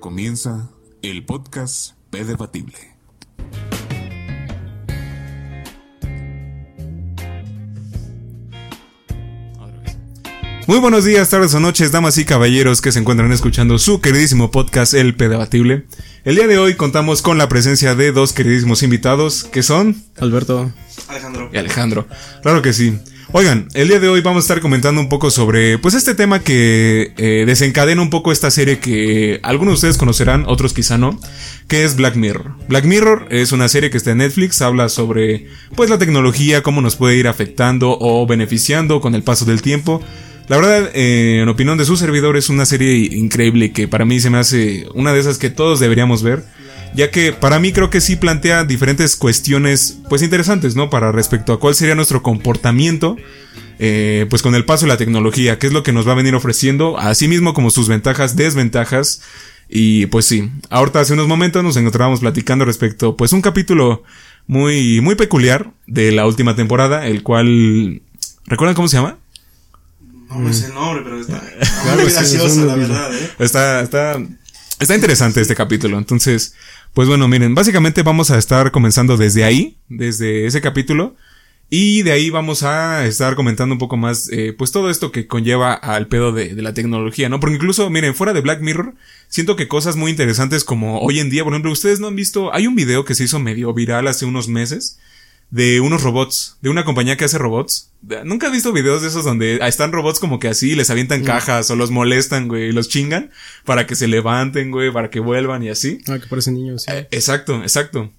comienza el podcast P Debatible. Muy buenos días, tardes o noches, damas y caballeros que se encuentran escuchando su queridísimo podcast El P Debatible. El día de hoy contamos con la presencia de dos queridísimos invitados que son Alberto. Alejandro. y Alejandro. Claro que sí. Oigan, el día de hoy vamos a estar comentando un poco sobre, pues este tema que eh, desencadena un poco esta serie que algunos de ustedes conocerán, otros quizá no, que es Black Mirror. Black Mirror es una serie que está en Netflix, habla sobre, pues la tecnología, cómo nos puede ir afectando o beneficiando con el paso del tiempo. La verdad, eh, en opinión de su servidor, es una serie increíble que para mí se me hace una de esas que todos deberíamos ver ya que para mí creo que sí plantea diferentes cuestiones pues interesantes, ¿no? Para respecto a cuál sería nuestro comportamiento eh, pues con el paso de la tecnología, qué es lo que nos va a venir ofreciendo, así mismo como sus ventajas, desventajas y pues sí, ahorita hace unos momentos nos encontrábamos platicando respecto pues un capítulo muy muy peculiar de la última temporada, el cual ¿recuerdan cómo se llama? No me sé el nombre, pero está Claro, muy gracioso, la verdad, ¿eh? Está, está, está interesante este capítulo. Entonces, pues bueno, miren, básicamente vamos a estar comenzando desde ahí, desde ese capítulo. Y de ahí vamos a estar comentando un poco más, eh, pues todo esto que conlleva al pedo de, de la tecnología, ¿no? Porque incluso, miren, fuera de Black Mirror, siento que cosas muy interesantes como hoy en día, por ejemplo, ustedes no han visto, hay un video que se hizo medio viral hace unos meses de unos robots, de una compañía que hace robots. Nunca he visto videos de esos donde están robots como que así, les avientan cajas o los molestan, güey, y los chingan para que se levanten, güey, para que vuelvan y así. Ah, que parecen niños. sí. Eh, exacto, exacto.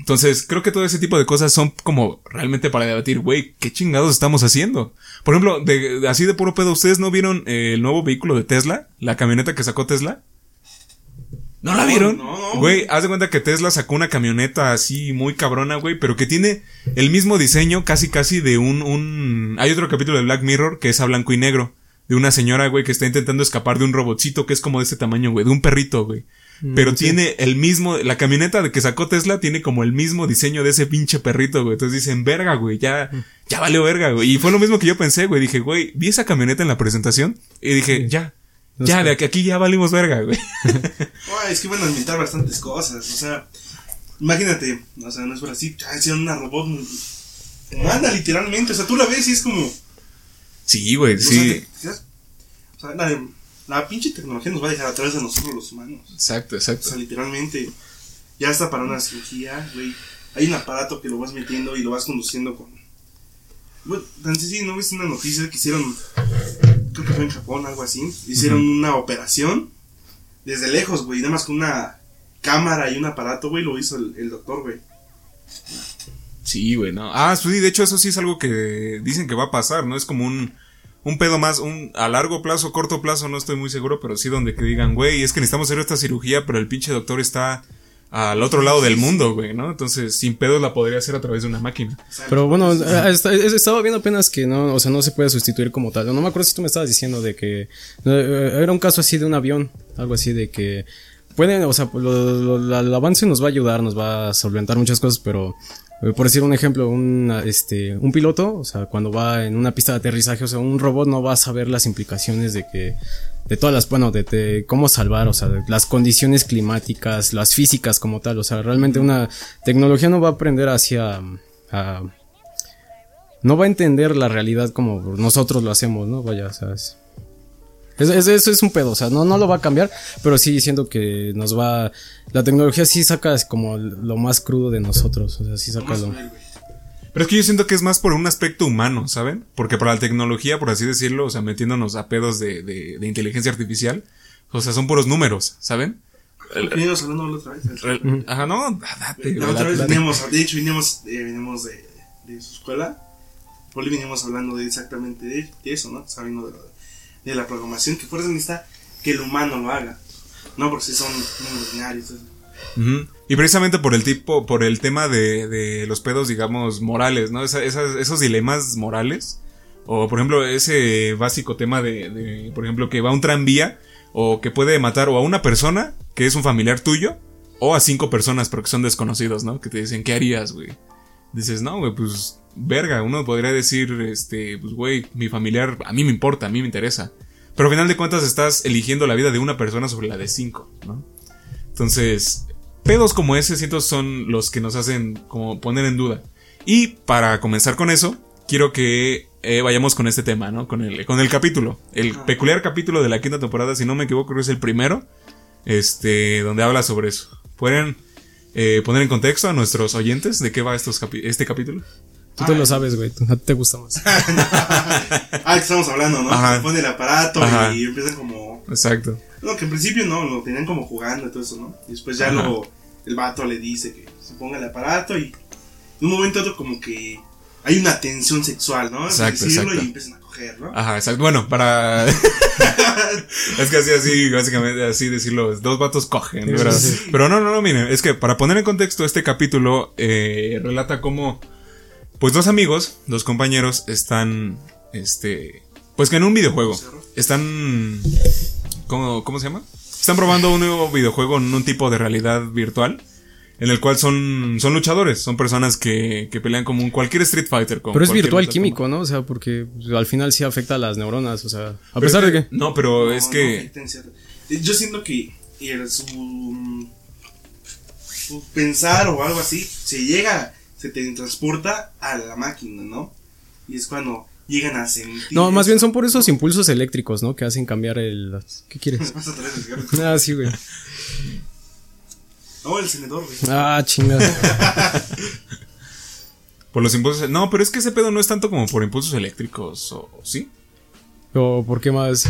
Entonces, creo que todo ese tipo de cosas son como realmente para debatir, güey, ¿qué chingados estamos haciendo? Por ejemplo, de, de- así de puro pedo, ¿ustedes no vieron eh, el nuevo vehículo de Tesla? La camioneta que sacó Tesla. ¿No la vieron? no, no. Güey, haz de cuenta que Tesla sacó una camioneta así muy cabrona, güey, pero que tiene el mismo diseño casi casi de un, un... Hay otro capítulo de Black Mirror que es a blanco y negro. De una señora, güey, que está intentando escapar de un robotcito que es como de ese tamaño, güey, de un perrito, güey. Pero Mm, sí. tiene el mismo, la camioneta de que sacó Tesla tiene como el mismo diseño de ese pinche perrito, güey. Entonces dicen, verga, güey, ya, ya valió verga, güey. Y fue lo mismo que yo pensé, güey. Dije, güey, vi esa camioneta en la presentación y dije, ya, Ya, de aquí, aquí ya valimos verga, güey. Ay, es que van a inventar bastantes cosas, o sea, imagínate, o sea, no es por así, ya hicieron una robot humana, literalmente, o sea, tú la ves y es como, o Sí, güey, sí. te o sea, la, la pinche tecnología nos va a dejar a través de nosotros los humanos, Exacto, o exacto. sea, literalmente, ya está para una cirugía, güey, hay un aparato que lo vas metiendo y lo vas conduciendo con, bueno, tan sencillo, ¿no viste una noticia que hicieron, creo que fue en Japón, algo así, hicieron una operación desde lejos, güey, nada más con una cámara y un aparato, güey, lo hizo el, el doctor, güey. Sí, güey, no. Ah, sí, de hecho eso sí es algo que dicen que va a pasar, ¿no? Es como un, un pedo más, un, a largo plazo, corto plazo, no estoy muy seguro, pero sí donde que digan, güey, es que necesitamos hacer esta cirugía, pero el pinche doctor está al otro lado del mundo, güey, ¿no? Entonces, sin pedos la podría hacer a través de una máquina. Pero bueno, eh, es- estaba viendo apenas que no, o sea, no se puede sustituir como tal. No me acuerdo si tú me estabas diciendo de que eh, era un caso así de un avión, algo así de que pueden, o sea, lo- lo- el avance nos va a ayudar, nos va a solventar muchas cosas, pero eh, por decir un ejemplo, un, este, un piloto, o sea, cuando va en una pista de aterrizaje, o sea, un robot no va a saber las implicaciones de que, de todas las, bueno, de, cómo salvar, o sea, las condiciones climáticas, las físicas como tal, o sea, realmente una tecnología no va a aprender hacia, a- no va a entender la realidad como nosotros lo hacemos, ¿no? Vaya, o es- es- eso es un pedo, o sea, no, no lo va a cambiar, pero sí siento que nos va, la tecnología sí saca como lo más crudo de nosotros, o sea, sí saca lo... Pero es que yo siento que es más por un aspecto humano, ¿saben? Porque para la tecnología, por así decirlo, o sea, metiéndonos a pedos de, de, de inteligencia artificial, o sea, son puros números, ¿saben? Venimos hablando la otra vez. El- Ajá, no, date, La otra vez veníamos, de hecho, veníamos, eh, veníamos de, de su escuela. Poli veníamos hablando de exactamente de, de eso, ¿no? Sabiendo de la, de la programación, que fuerza necesita que el humano lo haga. No, porque si son números binarios. eso. Ujú. Y precisamente por el tipo, por el tema de, de los pedos, digamos, morales, ¿no? Esos dilemas morales. O, por ejemplo, ese básico tema de, por ejemplo, que va un tranvía o que puede matar o a una persona que es un familiar tuyo o a cinco personas pero que son desconocidos, ¿no? Que te dicen, ¿qué harías, güey? Dices, no, güey, pues, verga, uno podría decir, este, pues, güey, mi familiar, a mí me importa, a mí me interesa. Pero al final de cuentas estás eligiendo la vida de una persona sobre la de cinco, ¿no? Entonces, pedos como ese siento son los que nos hacen como poner en duda. Y para comenzar con eso, quiero que eh, vayamos con este tema, ¿no? Con el, con el capítulo. El peculiar capítulo de la quinta temporada, si no me equivoco, creo que es el primero. Este, donde habla sobre eso. ¿Pueden eh, poner en contexto a nuestros oyentes de qué va estos capi- este capítulo? Tú te lo sabes, güey. A ti te gusta más. Ah, que estamos hablando, ¿no? Ajá. Se pone el aparato Ajá. y empiezan como. Exacto. No, que en principio no, lo tenían como jugando y todo eso, ¿no? Y después ya Ajá. luego el vato le dice que se ponga el aparato y de un momento a otro como que hay una tensión sexual, ¿no? Exacto, Decirlo exacto. Y empiezan a Ajá, exacto. Bueno, para. es que así, así, básicamente, así decirlo. Dos vatos cogen, Sí, ¿verdad? sí, sí. Pero no, no, no, miren. Es que para poner en contexto, este capítulo eh, relata cómo. Pues dos amigos, dos compañeros, están. Este. Pues que en un videojuego. Están. ¿Cómo, cómo se llama? Están probando un nuevo videojuego en un tipo de realidad virtual. En el cual son, son luchadores, son personas que, que pelean como un cualquier Street Fighter. como Pero es virtual químico, ¿no? O sea, porque al final sí afecta a las neuronas, o sea, a Pero pesar es de que... No, pero No, es que. Eh, Yo siento que el- su, su pensar o algo así se llega, se te transporta a la máquina, ¿no? Y es cuando llegan a sentir. No, más eso. bien son por esos impulsos eléctricos, ¿no? Que hacen cambiar el... ¿Qué quieres? Ah, sí, güey. No, el senador, güey. Ah, chingada. Por los impulsos. No, pero es que ese pedo no es tanto como por impulsos eléctricos, o sí. ¿O por qué más?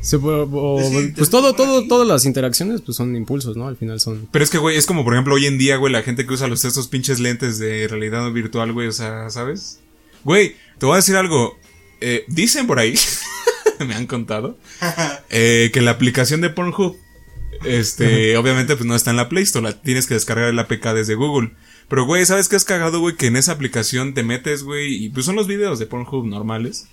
Se puede- o- pues todo, todo, todas las interacciones pues son impulsos, ¿no? Al final son... Pero es que, güey, es como por ejemplo hoy en día, güey, la gente que usa los estos pinches lentes de realidad virtual, güey, o sea, ¿sabes? Güey, te voy a decir algo. Eh, dicen por ahí, me han contado, eh, que la aplicación de Pornhub, este, obviamente, pues no está en la Play Store, la tienes que descargar el APK desde Google. Pero, güey, ¿sabes qué es cagado, güey? Que en esa aplicación te metes, güey, y pues son los videos de Pornhub normales.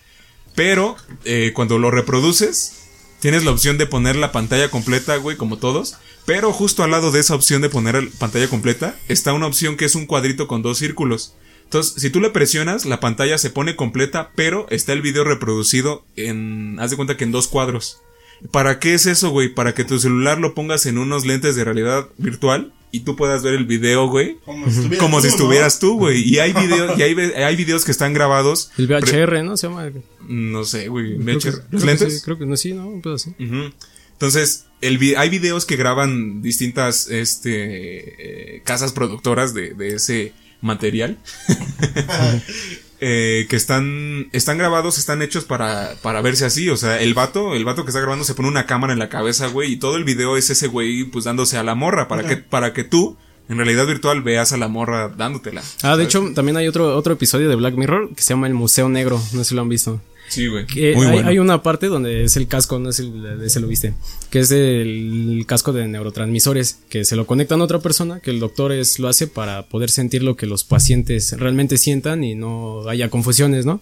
Pero, eh, cuando lo reproduces, tienes la opción de poner la pantalla completa, güey, como todos. Pero justo al lado de esa opción de poner pantalla completa, está una opción que es un cuadrito con dos círculos. Entonces, si tú le presionas, la pantalla se pone completa, pero está el video reproducido en, haz de cuenta que en dos cuadros. ¿Para qué es eso, güey? Para que tu celular lo pongas en unos lentes de realidad virtual y tú puedas ver el video, güey. Como si estuvieras Como si estuvieras tú, güey. Y hay videos, y hay, videos que están grabados. El VHR, ¿no? Se llama... no sé, güey. Que- ¿Los que lentes? sí, creo que no, sí, ¿no? Un pedo así. Ujú. Entonces, el vi- hay videos que graban distintas este, eh, casas productoras de, de ese material. Eh, que están, están grabados, están hechos para, para verse así. O sea, el vato, el vato que está grabando se pone una cámara en la cabeza, güey, y todo el video es ese güey, pues dándose a la morra, para que, para que tú, en realidad virtual, veas a la morra dándotela. Ah, de hecho, también hay otro, otro episodio de Black Mirror que se llama El Museo Negro. No sé si lo han visto. Sí, güey. Que Muy hay, bueno. hay una parte donde es el casco, no sé si se lo viste, que es el casco de neurotransmisores, que se lo conectan a otra persona, que el doctor es, lo hace para poder sentir lo que los pacientes realmente sientan y no haya confusiones, ¿no?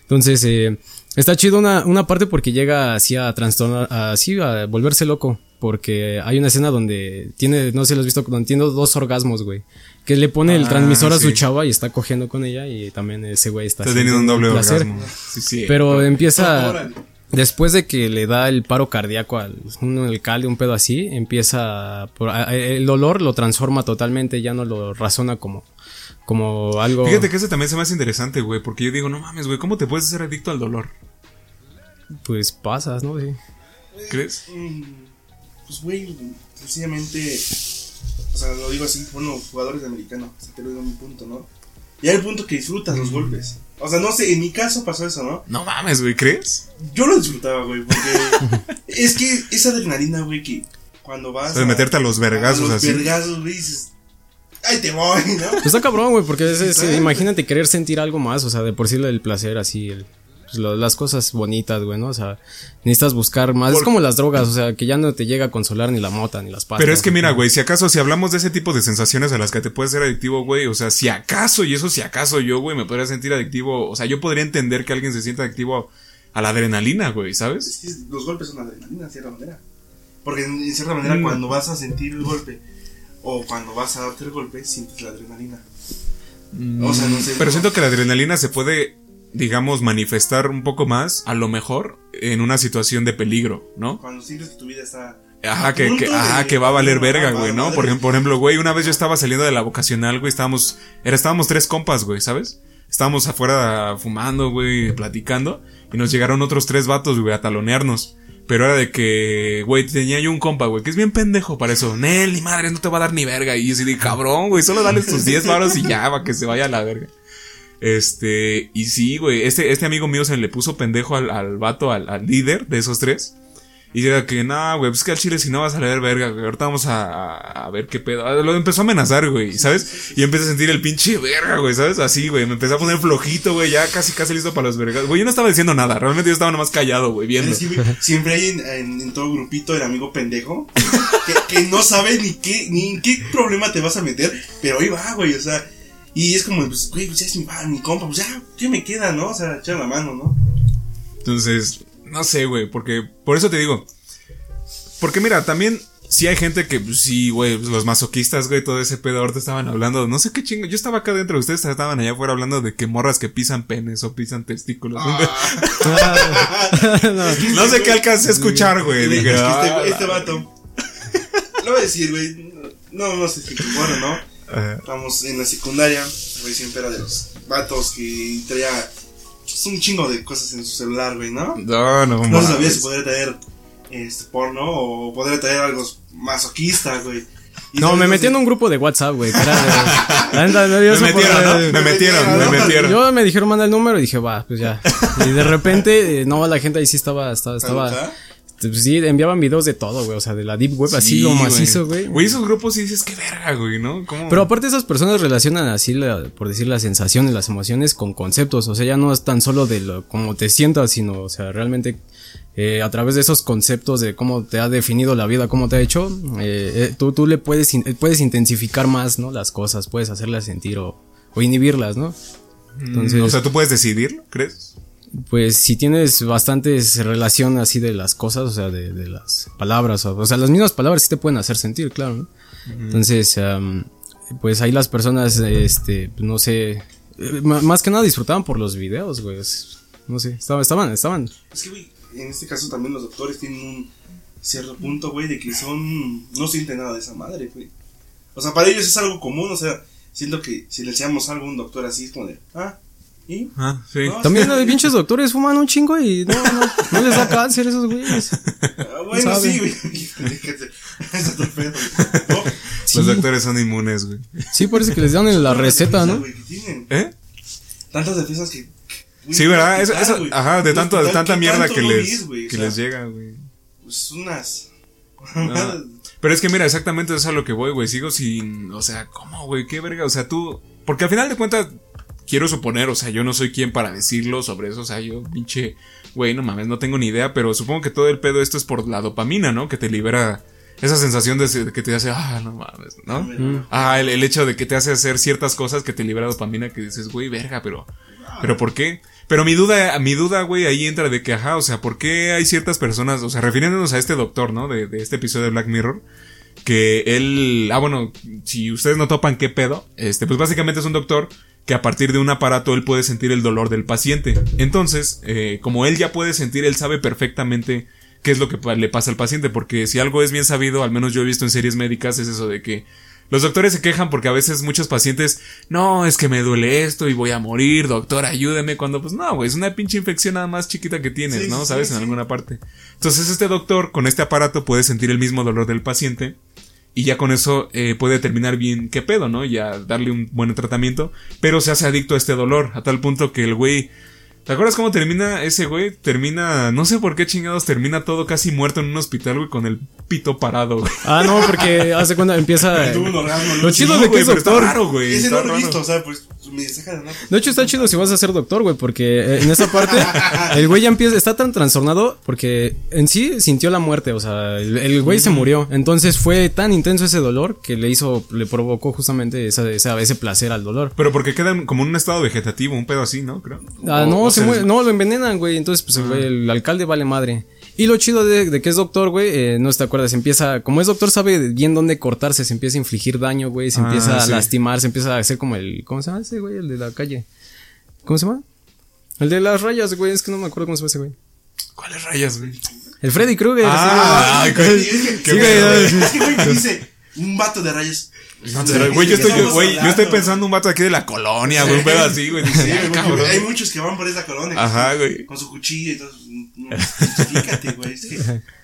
Entonces, eh, está chido una, una parte porque llega así a trastornar, así a volverse loco, porque hay una escena donde tiene, no sé si lo has visto, donde tiene dos orgasmos, güey, que le pone el Ah, transmisor a su chava y está cogiendo con ella y también ese güey está Está teniendo un doble placer. orgasmo. Sí, sí. Pero empieza. Después de que le da el paro cardíaco al un alcalde, un pedo así, empieza. por- a- a- el dolor lo transforma totalmente, ya no lo razona como, como algo. Fíjate que ese también se me hace interesante, güey, porque yo digo, no mames, güey, ¿cómo te puedes hacer adicto al dolor? Pues pasas, ¿no? Sí. ¿Crees? Mm, Pues, güey, sencillamente. O sea, lo digo así, bueno, jugadores de americano. Sea, te lo digo en mi punto, ¿no? Y hay el punto que disfrutas los golpes. O sea, no sé, en mi caso pasó eso, ¿no? No mames, güey, ¿crees? Yo lo disfrutaba, güey, porque es que esa adrenalina, güey, que cuando vas. O sea, de meterte a los vergazos a los así. vergazos, güey, dices. ¡Ay, te voy! ¿no? Pues está cabrón, güey, porque es, es- Sí. imagínate querer sentir algo más, o sea, de por sí el placer así, el- pues, lo- las cosas bonitas, güey, ¿no? O sea, necesitas buscar más. Es como las drogas, o sea, que ya no te llega a consolar ni la mota ni las pastas. Pero es que mira, güey, si acaso, si hablamos de ese tipo de sensaciones a las que te puedes ser adictivo, güey, o sea, si acaso, y eso si acaso yo, güey, me podría sentir adictivo, o sea, yo podría entender que alguien se sienta adictivo a la adrenalina, güey, ¿sabes? Los golpes son adrenalina, de cierta manera. Porque en, cierta manera, Mm. cuando vas a sentir el golpe o cuando vas a darte el golpe, sientes la adrenalina. O sea, no sé. Pero no- siento que la adrenalina se puede, digamos, manifestar un poco más, a lo mejor, en una situación de peligro, ¿no? Cuando sientes que tu vida está Ajá, que, que, ajá, de- que va a valer verga, güey, ¿no? Por ejemplo, por ejemplo, güey, una vez yo estaba saliendo de la vocacional, güey, estábamos, era, estábamos tres compas, güey, ¿sabes? Estábamos afuera fumando, güey, platicando, y nos llegaron otros tres vatos, güey, a talonearnos. Pero era de que, güey, tenía yo un compa, güey, que es bien pendejo para eso. Nel, ni madre, no te va a dar ni verga. Y yo así de cabrón, güey, solo dale tus 10 varos y ya, para que se vaya a la verga. Este, y sí, güey, este, este amigo mío se le puso pendejo al, al vato, al, al líder de esos tres. Y era que, no, güey, pues que al chile si no vas a leer verga, güey, ahorita vamos a, a, ver qué pedo. Ah, Lo empezó a amenazar, güey, ¿sabes? Y empecé a sentir el pinche verga, güey, ¿sabes? Así, güey, me empecé a poner flojito, güey, ya casi, casi listo para los vergas. Güey, yo no estaba diciendo nada, realmente yo estaba nomás callado, güey, viendo. Sí, güey, siempre hay en, en- en todo grupito el amigo pendejo que, que no sabe ni qué, ni en qué problema te vas a meter, pero ahí va, güey, o sea, y es como, pues, güey, pues ya es mi, mi compa, pues ya, ¿qué me queda, no? O sea, echar la mano, ¿no? Entonces, no sé, güey, porque, por eso te digo. Porque mira, también, si hay gente que, pues, sí, güey, pues, los masoquistas, güey, todo ese pedo, ahorita estaban hablando, no sé qué chingo, yo estaba acá dentro, ustedes estaban allá afuera hablando de que morras que pisan penes o pisan testículos. no sé qué alcancé a escuchar, güey, dije, es que ah, este, este vato, lo voy a decir, güey, no, no sé si bueno, ¿no? Ajá. Estamos en la secundaria, güey, siempre era de los vatos que traía pues, un chingo de cosas en su celular, güey, ¿no? No, no, No sabía si podría traer este porno o podría traer algo masoquista, güey. No, me metí en un grupo de WhatsApp, güey. Me metieron, ¿no? Me metieron, me metieron. Yo me dijeron manda el número y dije, va, pues ya. Y de repente, eh, no, la gente ahí sí estaba, estaba, estaba. Pues sí, enviaban videos de todo, güey. O sea, de la deep web, así Sí, lo macizo, güey. Güey, esos grupos sí dices, qué verga, güey, ¿no? ¿Cómo? Pero aparte esas personas relacionan así, la- por decir, las sensaciones, las emociones con conceptos. O sea, ya no es tan solo de lo, cómo te sientas, sino, o sea, realmente eh, a través de esos conceptos de cómo te ha definido la vida, cómo te ha hecho, eh, eh, tú, tú le puedes, in- puedes intensificar más, ¿no? Las cosas, puedes hacerlas sentir o, o inhibirlas, ¿no? Entonces, o sea, tú puedes decidirlo, ¿crees? Pues si tienes bastantes relación así de las cosas, o sea, de, de las palabras, o, o sea, las mismas palabras sí te pueden hacer sentir, claro, ¿no? Entonces, am, pues ahí las personas, este, no sé, más que nada disfrutaban por los videos, güey, no sé, estaban, estaban, estaban, Es que, güey, en este caso también los doctores tienen un cierto punto, güey, de que son. No sienten nada de esa madre, güey. O sea, para ellos es algo común, o sea, siento que si le enseñamos algo a un doctor así, es como de. Ah, ¿y? Ah, sí. No, También los pinches doctores fuman un chingo y no, no, no les da cáncer a esos güeyes. Ah, bueno, sí, güey. Déjate. Es otro pedo. ¿no? Los doctores son inmunes, güey. Sí, parece que les dan en la receta, ¿no? ¿Eh? Tantas defensas que. Sí, ¿verdad? ¿qué Eso, eso, ajá, de tanto, de hospital, tanta ¿qué mierda tanto que les? O que sea, les llega, güey. Pues unas. Pero es que mira, exactamente eso es a lo que voy, güey. Sigo sin, o sea, ¿cómo, güey? ¿Qué verga? O sea, tú, porque al final de cuentas, quiero suponer, o sea, yo no soy quien para decirlo sobre eso, o sea, yo, pinche, güey, no mames, no tengo ni idea, pero supongo que todo el pedo esto es por la dopamina, ¿no? Que te libera esa sensación de, que te hace, ah, no mames, ¿no? Mm. Ah, el, el hecho de que te hace hacer ciertas cosas que te libera dopamina que dices, güey, verga, pero, pero ¿por qué? Pero mi duda, mi duda, güey, ahí entra de que, ajá, o sea, ¿por qué hay ciertas personas, o sea, refiriéndonos a este doctor, ¿no? De, de este episodio de Black Mirror, que él, ah, bueno, si ustedes no topan qué pedo, este, pues básicamente es un doctor que a partir de un aparato él puede sentir el dolor del paciente. Entonces, eh, como él ya puede sentir, él sabe perfectamente qué es lo que le pasa al paciente, porque si algo es bien sabido, al menos yo he visto en series médicas, es eso de que los doctores se quejan porque a veces muchos pacientes, no, es que me duele esto y voy a morir, doctor, ayúdeme, cuando pues no, güey, es una pinche infección nada más chiquita que tienes, Sí, ¿no? sí, ¿Sabes? sí, en alguna parte. Entonces este doctor con este aparato puede sentir el mismo dolor del paciente y ya con eso eh, puede determinar bien qué pedo, ¿no? Ya darle un buen tratamiento, pero se hace adicto a este dolor, a tal punto que el güey... ¿Te acuerdas cómo termina ese güey? Termina, no sé por qué chingados, termina todo casi muerto en un hospital, güey, con el pito parado, güey. Ah, no, porque hace cuenta empieza. ¿no? Lo chido Sí, de que güey, es pero está doctor. raro, güey. Ese está no lo he raro. visto, o sea, pues me saca de nada. De hecho, está chido si vas a ser doctor, güey, porque eh, en esa parte el güey ya empieza, está tan trastornado porque en sí sintió la muerte, o sea, el, el güey se murió. Entonces fue tan intenso ese dolor que le hizo, le provocó justamente esa, esa- ese placer al dolor. Pero porque quedan como en un estado vegetativo, un pedo así, ¿no? Creo. Ah, O- no, o se muere, no, lo envenenan, güey. Entonces, pues el güey, el alcalde vale madre. Y lo chido de, de que es doctor, güey, eh, no te acuerdas, empieza, como es doctor, sabe bien dónde cortarse, se empieza a infligir daño, güey, se Ah, empieza a lastimar, se empieza a hacer como el, ¿cómo se llama ese güey? El de la calle. ¿Cómo se llama? El de las rayas, güey, es que no me acuerdo cómo se llama ese güey. ¿Cuáles rayas, güey? El Freddy Krueger. Ah, sí, ay, güey. Es que, Qué sí, pedo, güey, es que, güey, dice un vato de rayas. No, pero, güey, yo estoy, Estamos güey, yo estoy pensando un vato aquí de la colonia, güey, un pedo así, güey. Sí, hay muchos que van por esa colonia. Ajá, güey. Con su cuchillo y todo. No, justifícate, güey. Es que.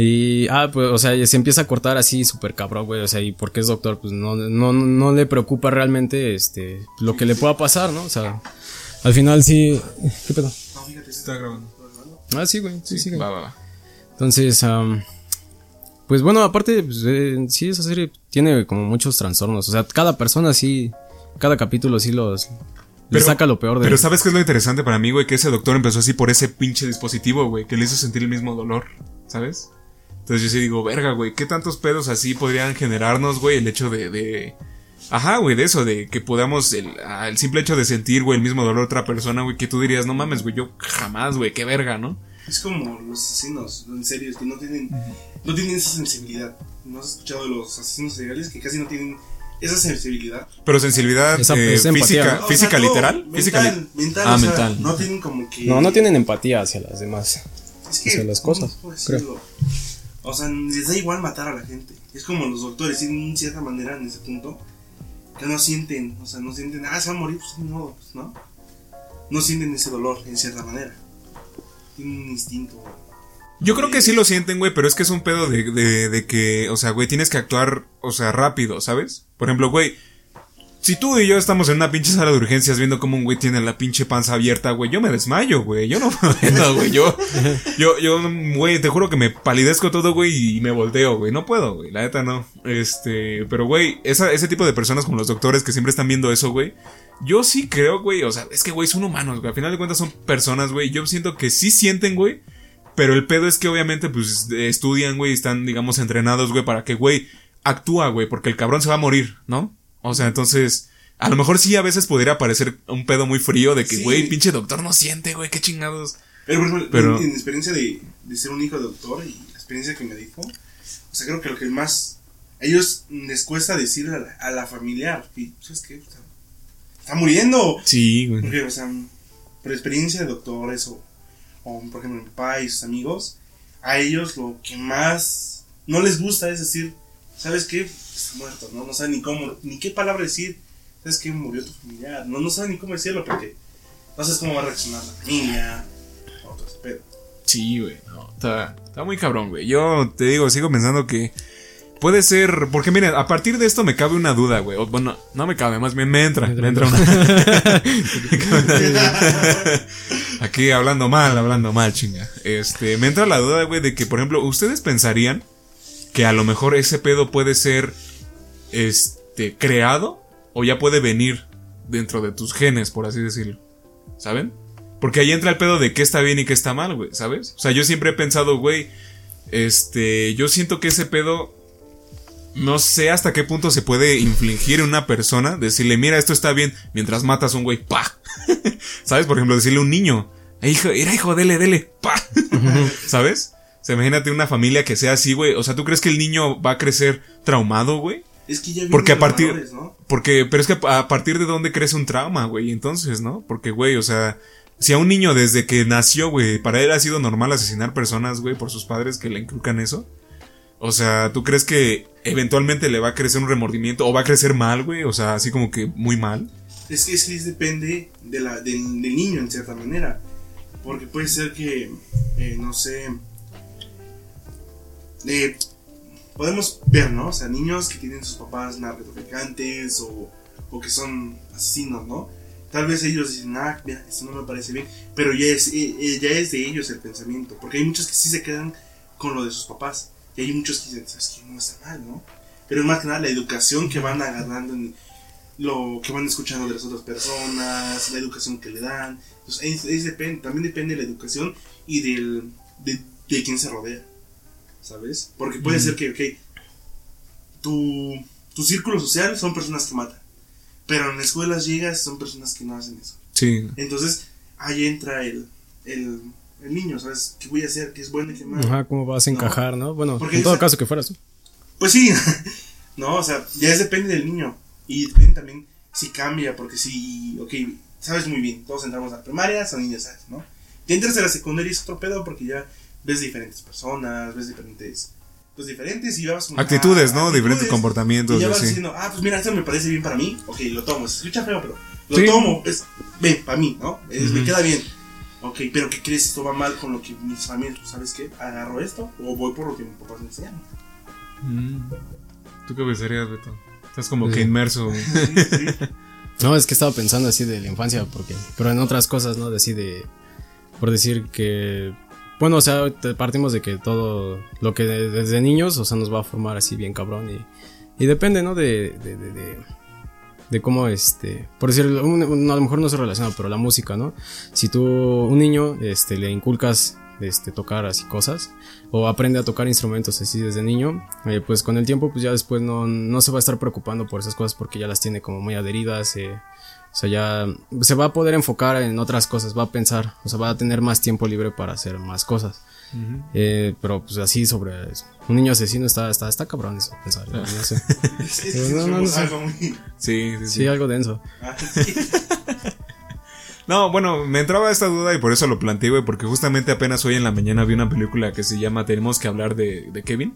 Y, ah, pues, o sea, se empieza a cortar así súper cabrón, güey. O sea, y porque es doctor, pues no, no, no le preocupa realmente, este, lo que le pueda pasar, ¿no? O sea, al final sí. ¿Qué pedo? No, fíjate, Está grabando. Ah, sí, güey, sí, sí. güey. Va, va, va. Entonces, am, pues bueno, aparte, pues, eh, sí, esa serie tiene como muchos trastornos. O sea, cada persona sí, cada capítulo sí los. le saca lo peor de Pero ¿sabes qué es lo interesante para mí, güey? Que ese doctor empezó así por ese pinche dispositivo, güey, que le hizo sentir el mismo dolor, ¿sabes? Entonces yo sí digo, verga, güey, ¿qué tantos pedos así podrían generarnos, güey, el hecho de... de... Ajá, güey, de eso, de que podamos, el, ah, el simple hecho de sentir, güey, el mismo dolor de otra persona, güey, que tú dirías, no mames, güey, yo jamás, güey, qué verga, ¿no? Es como los asesinos, en serio, es que no tienen, no tienen esa sensibilidad. ¿No has escuchado de los asesinos seriales que casi no tienen esa sensibilidad? Pero sensibilidad Esa- eh, esa empatía, física, ¿no? O física sea, no, literal, física li- mental, mental, Ah, o sea, mental. No tienen como que. No, no tienen empatía hacia las demás. es que, hacia las ¿cómo cosas, creo. decirlo? O sea, les da igual matar a la gente. Es como los doctores, tienen cierta manera en ese punto que no sienten, o sea, no sienten, ah, se va a morir, pues ni modo, pues, ¿no? No sienten ese dolor en cierta manera. Tienen un instinto. Yo creo que sí lo sienten, güey, pero es que es un pedo de, de, de que, o sea, güey, tienes que actuar, o sea, rápido, ¿sabes? Por ejemplo, güey, si tú y yo estamos en una pinche sala de urgencias viendo cómo un güey tiene la pinche panza abierta, güey, yo me desmayo, güey, yo no puedo, güey, yo, yo, yo, güey, te juro que me palidezco todo, güey, y me volteo, güey, no puedo, güey, la neta no. Este, pero, güey, ese tipo de personas como los doctores que siempre están viendo eso, güey, yo sí creo, güey, o sea, es que, güey, son humanos, güey, al final de cuentas son personas, güey, yo siento que sí sienten, güey, pero el pedo es que obviamente, pues, estudian, güey, están, digamos, entrenados, güey, para que, güey, actúa, güey, porque el cabrón se va a morir, ¿no? O sea, entonces, a lo mejor sí a veces podría parecer un pedo muy frío de que, Sí. güey, pinche doctor no siente, güey, qué chingados. Pero, por ejemplo, Pero- en, en experiencia de, de ser un hijo de doctor y la experiencia que me dijo, o sea, creo que lo que más a ellos les cuesta decirle a la, a la familia, "Pi, ¿sabes qué? Está, está muriendo. Sí, güey. Porque, o sea, por experiencia de doctores o, o, por ejemplo, mi papá y sus amigos, a ellos lo que más no les gusta es decir, ¿sabes qué? Está muerto, ¿no? No saben ni cómo, ni qué palabra decir. ¿Sabes qué? Murió tu familiar. No, no saben ni cómo decirlo porque no sabes cómo va a reaccionar la familia. o todo ese pedo. Sí, güey. No, está, está muy cabrón, güey. Yo te digo, sigo pensando que puede ser. Porque miren, a partir de esto me cabe una duda, güey. Bueno, no me cabe, más bien me entra. Me entra. Me una- Aquí hablando mal, hablando mal, chinga. Este, me entra la duda, güey, de que, por ejemplo, ustedes pensarían que a lo mejor ese pedo puede ser. Este, creado. O ya puede venir dentro de tus genes, por así decirlo. ¿Saben? Porque ahí entra el pedo de qué está bien y qué está mal, güey, ¿sabes? O sea, yo siempre he pensado, güey, este, yo siento que ese pedo, no sé hasta qué punto se puede infligir en una persona, decirle, mira, esto está bien, mientras matas a un güey, pa. ¿Sabes? Por ejemplo, decirle a un niño, "Eh, hijo, era hijo, dele, dele, pa. ¿Sabes? O sea, imagínate una familia que sea así, güey. O sea, ¿tú crees que el niño va a crecer traumado, güey? Es que ya Porque a partir. ¿no? Porque, pero es que a partir de dónde crece un trauma, güey, entonces, ¿no? Porque, güey, o sea, si a un niño desde que nació, güey, para él ha sido normal asesinar personas, güey, por sus padres que le inculcan eso. O sea, ¿tú crees que eventualmente le va a crecer un remordimiento o va a crecer mal, güey? O sea, así como que muy mal. Es que, es que depende de la, del, del niño en cierta manera. Porque puede ser que, eh, no sé, eh, podemos ver, ¿no? O sea, niños que tienen sus papás narcotraficantes o, o que son asesinos, ¿no? Tal vez ellos dicen, ah, mira, esto no me parece bien, pero ya es, eh, eh, ya es de ellos el pensamiento. Porque hay muchos que sí se quedan con lo de sus papás. Y hay muchos que dicen, ¿sabes qué? No está mal, ¿no? Pero más que nada la educación que van agarrando en, lo que van escuchando de las otras personas, la educación que le dan. Entonces, es- es depende, también depende de la educación y del, de, de quién se rodea, ¿sabes? Porque puede ser que, ok, tu, tu círculo social son personas que matan, pero en las escuelas llegas son personas que no hacen eso. Sí. Entonces, ahí entra el, el, el niño, ¿sabes? ¿Qué voy a hacer? ¿Qué es bueno y qué malo? Ajá, ¿cómo vas a encajar, no? Bueno, Porque en todo esa- caso que fueras tú. Pues sí, no, o sea, ya es depende del niño. Y depende también si cambia, porque si, ok, sabes muy bien, todos entramos a la primaria, son niños, ¿sabes? ¿no? Te entras a la secundaria y es otro pedo porque ya ves diferentes personas, ves diferentes, pues diferentes y ya vas como, Actitudes, ah, ¿no? Diferentes actitudes, comportamientos, Y ya vas diciendo, ah, pues mira, esto me parece bien para mí, ok, lo tomo, se escucha feo, pero lo Sí. tomo, es, ven, para mí, ¿no? Es- Me Ujú. queda bien. Ok, pero ¿qué crees? Esto va mal con lo que mis familias, pues, ¿sabes qué? Agarro esto o voy por lo que mis papás me enseñaron. Mm. ¿Tú qué pensarías, Beto? Estás como Sí. que inmerso. Sí, sí. No, es que estaba pensando así de la infancia, porque, pero en otras cosas, ¿no? De así de, por decir que, bueno, o sea, partimos de que todo lo que de- desde niños, o sea, nos va a formar así bien cabrón y, y depende, ¿no? De, de, de, de, de cómo, este, por decir, un- a lo mejor no se relaciona, pero la música, ¿no? Si tú, un niño, este, le inculcas, este, tocar así cosas, o aprende a tocar instrumentos así desde niño, eh, pues con el tiempo, pues ya después no, no se va a estar preocupando por esas cosas porque ya las tiene como muy adheridas, eh, sea, ya se va a poder enfocar en otras cosas, va a pensar, o sea, va a tener más tiempo libre para hacer más cosas. Eh, pero pues así sobre un niño asesino está, está, está cabrón eso, pensar, no, no sé. Sí, sí, sí. Sí, algo denso. Ah, sí. No, bueno, me entraba esta duda y por eso lo planteé, güey, porque justamente apenas hoy en la mañana vi una película que se llama Tenemos que hablar de, de Kevin.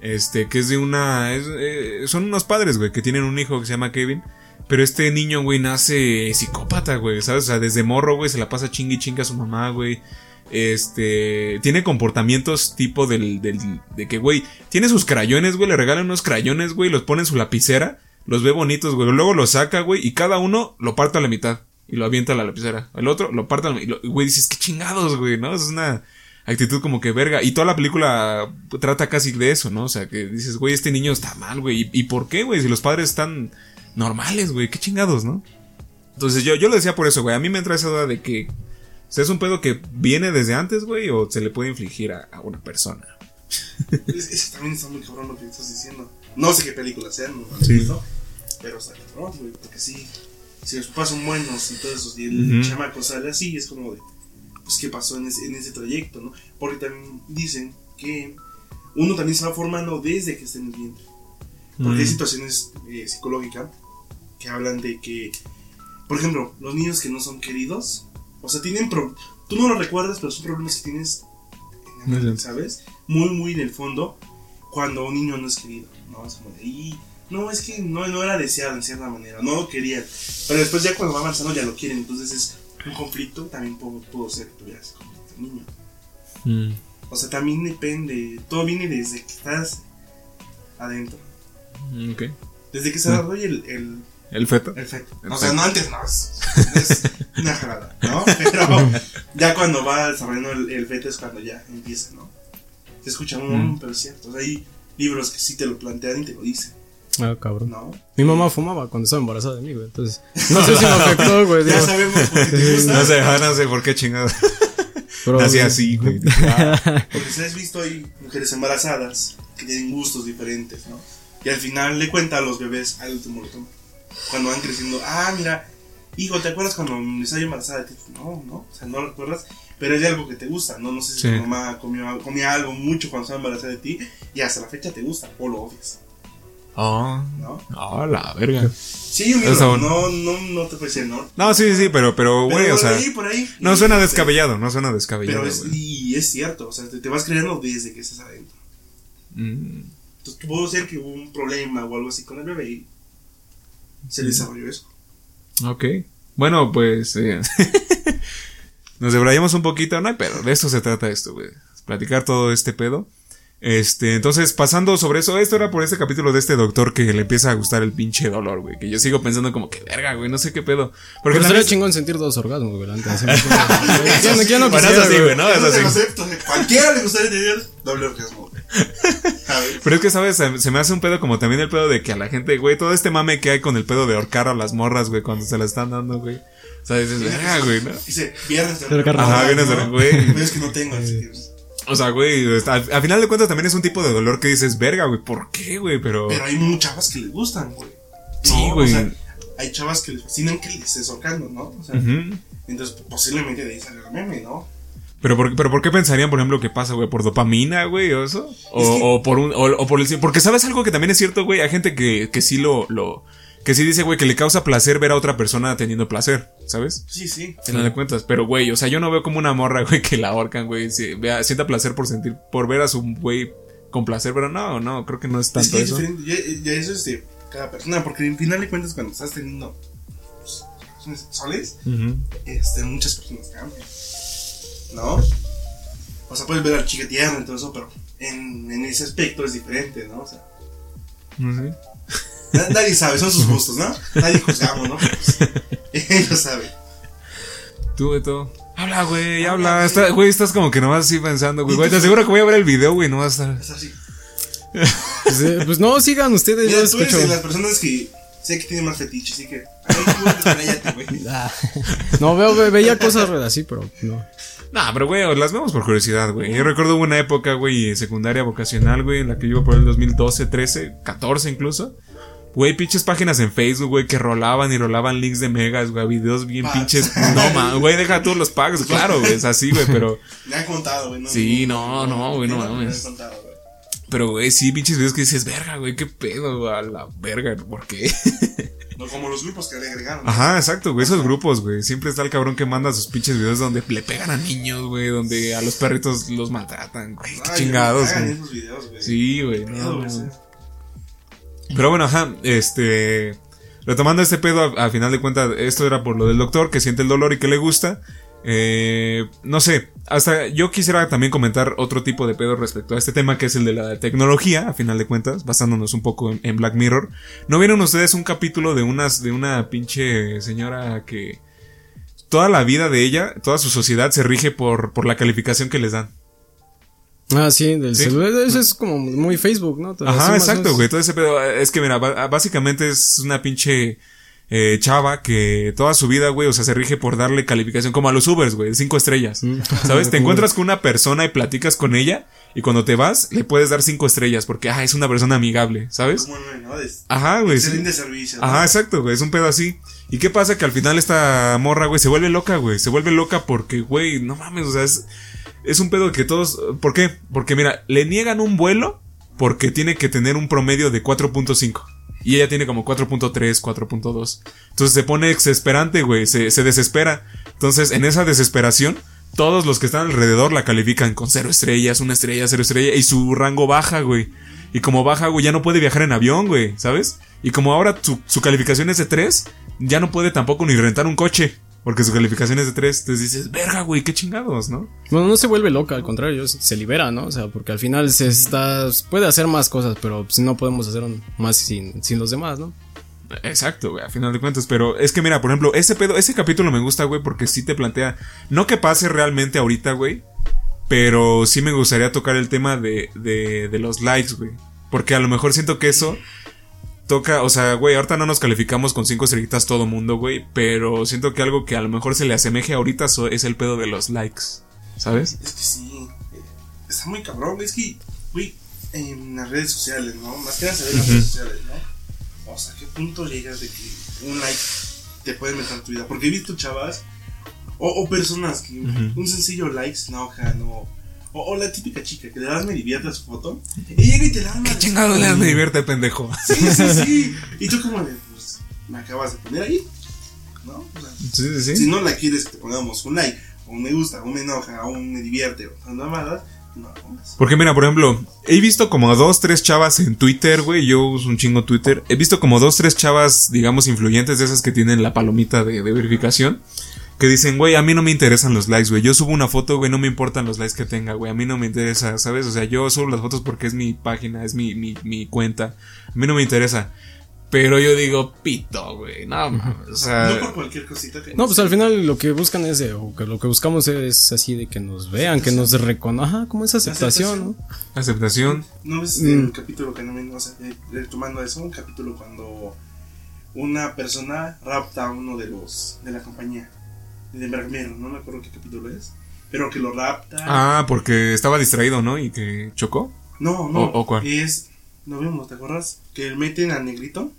Este, que es de una... es, eh, son unos padres, güey, que tienen un hijo que se llama Kevin. Pero este niño, güey, nace psicópata, güey, ¿sabes? O sea, desde morro, güey, se la pasa chingui chinga a su mamá, güey. Este, tiene comportamientos tipo del, del, de que, güey, tiene sus crayones, güey, le regalan unos crayones, güey, los pone en su lapicera, los ve bonitos, güey, luego los saca, güey, y cada uno lo parte a la mitad y lo avienta a la lapicera. El otro lo parte a la mitad, y güey, dices, qué chingados, güey, ¿no? Es una actitud como que verga. Y toda la película trata casi de eso, ¿no? O sea, que dices, güey, este niño está mal, güey, ¿y, y por qué, güey? Si los padres están normales, güey, qué chingados, ¿no? Entonces yo, yo lo decía por eso, güey, a mí me entra esa duda de que... O sea, ¿Es un pedo que viene desde antes, güey? ¿O se le puede infligir a, a una persona? Es- Eso también está muy cabrón lo que estás diciendo. No sé qué película sea, no Sí. pero está cabrón, güey, porque sí, si los papás son buenos y todo eso, y el chamaco sale así, es como de, pues, ¿qué pasó en ese, en ese trayecto, no? Porque también dicen que uno también se va formando desde que está en el vientre. Porque hay situaciones eh, psicológicas que hablan de que, por ejemplo, los niños que no son queridos, o sea, tienen, pro- tú no lo recuerdas, pero son problemas que tienes, en el-. ¿sabes? Muy, muy en el fondo, cuando un niño no es querido, ¿no? Es como de, "Y, no, es que no, no era deseado en cierta manera, no lo querían, pero después ya cuando va avanzando ya lo quieren, entonces es un conflicto, también pudo, pudo ser que tuviera ese conflicto el niño. Mm. O sea, también depende, todo viene desde que estás adentro. Mm. Desde que se desarrolla el, el, ¿El feto? el feto. El O sea, feto. no antes, no, es, es una jalada, ¿no? Pero ya cuando va desarrollando el, el feto es cuando ya empieza, ¿no? Se escucha un, Mm. pero es cierto. O sea, hay libros que sí te lo plantean y te lo dicen, Ah, cabrón. ¿no? Mi mamá fumaba cuando estaba embarazada de mí, güey. Entonces, no sé si me afectó, güey. Ya digo, sabemos por qué te gusta. No sé, no sé por qué chingado. pero- Nací así, güey. Porque si has visto hay mujeres embarazadas que tienen gustos diferentes, ¿no? Y al final le cuenta a los bebés al último. Cuando van creciendo, ah, mira, hijo, ¿te acuerdas cuando me estaba embarazada de ti? No, no, o sea, no lo recuerdas, pero es de algo que te gusta, ¿no? No sé si Sí. tu mamá comió, comía algo mucho cuando estaba embarazada de ti y hasta la fecha te gusta o lo odias, Oh, ¿no? oh, la verga. Sí, bueno. no, no, no te puedo decir, ¿no? No, sí, sí, pero, pero, güey, o sea. ahí, por ahí. No suena este, descabellado, no suena descabellado. Pero es, y es cierto, o sea, te, te vas creando desde que estás adentro. Mm. Entonces pudo ser que hubo un problema o algo así con el bebé y se desarrolló eso. Ok. Bueno, pues. eh, nos debrayamos un poquito, no hay pedo. De esto se trata esto, güey. Platicar todo este pedo. Este, entonces, pasando sobre eso, esto era por este capítulo de este doctor que le empieza a gustar el pinche dolor, güey. Que yo sigo pensando como que verga, güey, no sé qué pedo. Porque estaría neta- chingón sentir dos orgasmos, güey. me- ¿Quién no- quién no Bueno, quisiera, eso sí, güey, ¿no? Eso Eso sí. lo acepto. Cualquiera le gustaría tener doble orgasmo. Pero es que, ¿sabes? Se, se me hace un pedo como también el pedo de que a la gente, güey, todo este mame que hay con el pedo de ahorcar a las morras, güey, cuando se la están dando, güey. O sea, dices, verga, güey, ¿no? Dice, viernes de. Ajá, viernes de- güey. Pero es que no tengo. O sea, güey, al, al final de cuentas también es un tipo de dolor que dices, verga, güey, ¿por qué, güey? Pero... Pero hay muchas chavas que les gustan, güey. Sí, No, güey. O sea, hay chavas que les fascinan que les estés ahorcando, ¿no? O sea, entonces posiblemente de ahí el meme, ¿no? Pero por, pero ¿por qué pensarían, por ejemplo, que pasa, güey? ¿Por dopamina, güey, o eso? O, Es que- o por un, o, o por el... Porque ¿sabes algo que también es cierto, güey? Hay gente que, que sí lo, lo, Que sí dice, güey, que le causa placer ver a otra persona teniendo placer, ¿sabes? Sí, sí. Al final de cuentas. Pero, güey, o sea, yo no veo como una morra, güey, que la ahorcan, güey. si- vea- sienta placer por sentir, por ver a su güey con placer, pero no, no, creo que no es Es tanto que es eso. diferente. Ya, ya eso es de cada persona. Porque al final de cuentas, cuando estás teniendo pues, este, muchas personas cambian. ¿No? O sea, puedes ver al tierna y todo eso, pero en, en ese aspecto es diferente, ¿no? O sea, na- nadie sabe, son sus gustos, ¿no? Nadie juzgamos, ¿no? Pues, ellos saben. Tú, Beto. Habla, güey, habla. Está- Güey, estás como que nomás así pensando, güey. Güey, te aseguro que voy a ver el video, güey, no vas a estar. Es así. Pues, eh, pues no, sigan ustedes, yo Mira, tú eres de las personas que sé que tienen más fetiche, así que. Ay, tú, cállate, güey. No, veo, ve- veía cosas así, pero no. Nah, pero güey, las vemos por curiosidad, güey. Yo recuerdo una época, güey, secundaria vocacional, güey, en la que yo iba por el 2012, 13, 14 incluso. Güey, pinches páginas en Facebook, güey, que rolaban y rolaban links de megas, güey, videos bien pinches. No, ma, güey, deja todos los packs, claro, güey, es así, güey, pero. Me han contado, güey. Sí, no, no, güey, no Me han mames. contado, güey. Pero, güey, sí, pinches videos que dices, verga, güey, qué pedo, a la verga, ¿por qué? No como los grupos que le agregaron. Ajá, exacto, güey, esos grupos, güey. Siempre está el cabrón que manda sus pinches videos donde le pegan a niños, güey, donde a los perritos los maltratan, güey, qué Ay, chingados, güey. esos videos, güey. Sí, güey, no. Pero bueno, ajá, este. Retomando este pedo, a, a final de cuentas, esto era por lo del doctor que siente el dolor y que le gusta. Eh, no sé, hasta yo quisiera también comentar otro tipo de pedo respecto a este tema que es el de la tecnología, a final de cuentas, basándonos un poco en, en Black Mirror. ¿No vieron ustedes un capítulo de unas, de una pinche señora que toda la vida de ella, toda su sociedad se rige por, por la calificación que les dan? Ah, sí, del Sí. celular. Eso es como muy Facebook, ¿no? Ajá, exacto, güey. Todo ese pedo. Es que, mira, básicamente es una pinche eh, chava que toda su vida, güey, o sea, se rige por darle calificación como a los Ubers, güey, de cinco estrellas. Mm. ¿Sabes? Te encuentras con una persona y platicas con ella y cuando te vas le puedes dar cinco estrellas porque, ah, es una persona amigable, ¿sabes? Como el ¿no? Ajá, güey. sí. excelente servicio. ¿no? Ajá, exacto, güey, es un pedo así. ¿Y qué pasa? Que al final esta morra, güey, se vuelve loca, güey. Se vuelve loca porque, güey, no mames, o sea, es, es un pedo que todos... ¿Por qué? Porque, mira, le niegan un vuelo porque tiene que tener un promedio de 4.5. Y ella tiene como 4.3, 4.2. Entonces se pone desesperante, güey, se, se desespera. Entonces, en esa desesperación, todos los que están alrededor la califican con cero estrellas, una estrella, cero estrella, y su rango baja, güey. Y como baja, güey, ya no puede viajar en avión, güey, ¿sabes? Y como ahora su, su calificación es de 3, ya no puede tampoco ni rentar un coche. Porque su calificación es de 3. Entonces dices, verga, güey, qué chingados, ¿no? Bueno, no se vuelve loca, al contrario, se se libera, ¿no? O sea, porque al final se está, puede hacer más cosas, pero pues, no podemos hacer más sin, sin los demás, ¿no? Exacto, güey, a final de cuentas. Pero es que mira, por ejemplo, ese pedo, ese capítulo me gusta, güey, porque sí te plantea. No que pase realmente ahorita, güey. Pero sí me gustaría tocar el tema de, de, de los likes, güey. Porque a lo mejor siento que eso toca, o sea, güey, ahorita no nos calificamos con cinco estrellitas todo mundo, güey. Pero siento que algo que a lo mejor se le asemeje ahorita es el pedo de los likes. ¿Sabes? Es que sí. Está muy cabrón. Es que, güey, en las redes sociales, ¿no? Más que nada se las redes sociales, ¿no? O sea, ¿a qué punto llegas de que un like te puede meter en tu vida? Porque he visto chavas o, o personas que un sencillo like se enoja, ¿no? O, o la típica chica que le das me divierte a su foto y llega y te la arma ¿Qué chingado le das me divierte, pendejo? Sí, sí, sí. Y tú como de, pues, me acabas de poner ahí, ¿no? O sea, Sí, sí, si no la quieres que te pongamos un like, o un me gusta, o un me enoja, o un me divierte, o tantas mamadas, no. Porque mira, por ejemplo, he visto como a dos, tres chavas en Twitter, güey. Yo uso un chingo Twitter. He visto como dos, tres chavas, digamos, influyentes de esas que tienen la palomita de, de verificación. Que dicen, güey, a mí no me interesan los likes, güey. Yo subo una foto, güey, no me importan los likes que tenga, güey. A mí no me interesa, ¿sabes? O sea, yo subo las fotos porque es mi página, es mi, mi, mi cuenta. A mí no me interesa. Pero yo digo, pito, güey. No, mames, o sea. no por cualquier cosita que No, pues al final lo que buscan es, de, o que lo que buscamos es así de que nos vean, que nos reconozcan, ajá, como esa aceptación, ¿no? Aceptación. ¿No ves Mm. el capítulo que no me... O sea, eh, retomando eso, un capítulo cuando una persona rapta a uno de los... de la compañía. De Mirror, no me acuerdo qué capítulo es. Pero que lo rapta... Ah, porque estaba distraído, ¿no? Y que chocó. No, no. ¿O- o cuál? Es. No vemos, ¿te acuerdas? Que meten al negrito,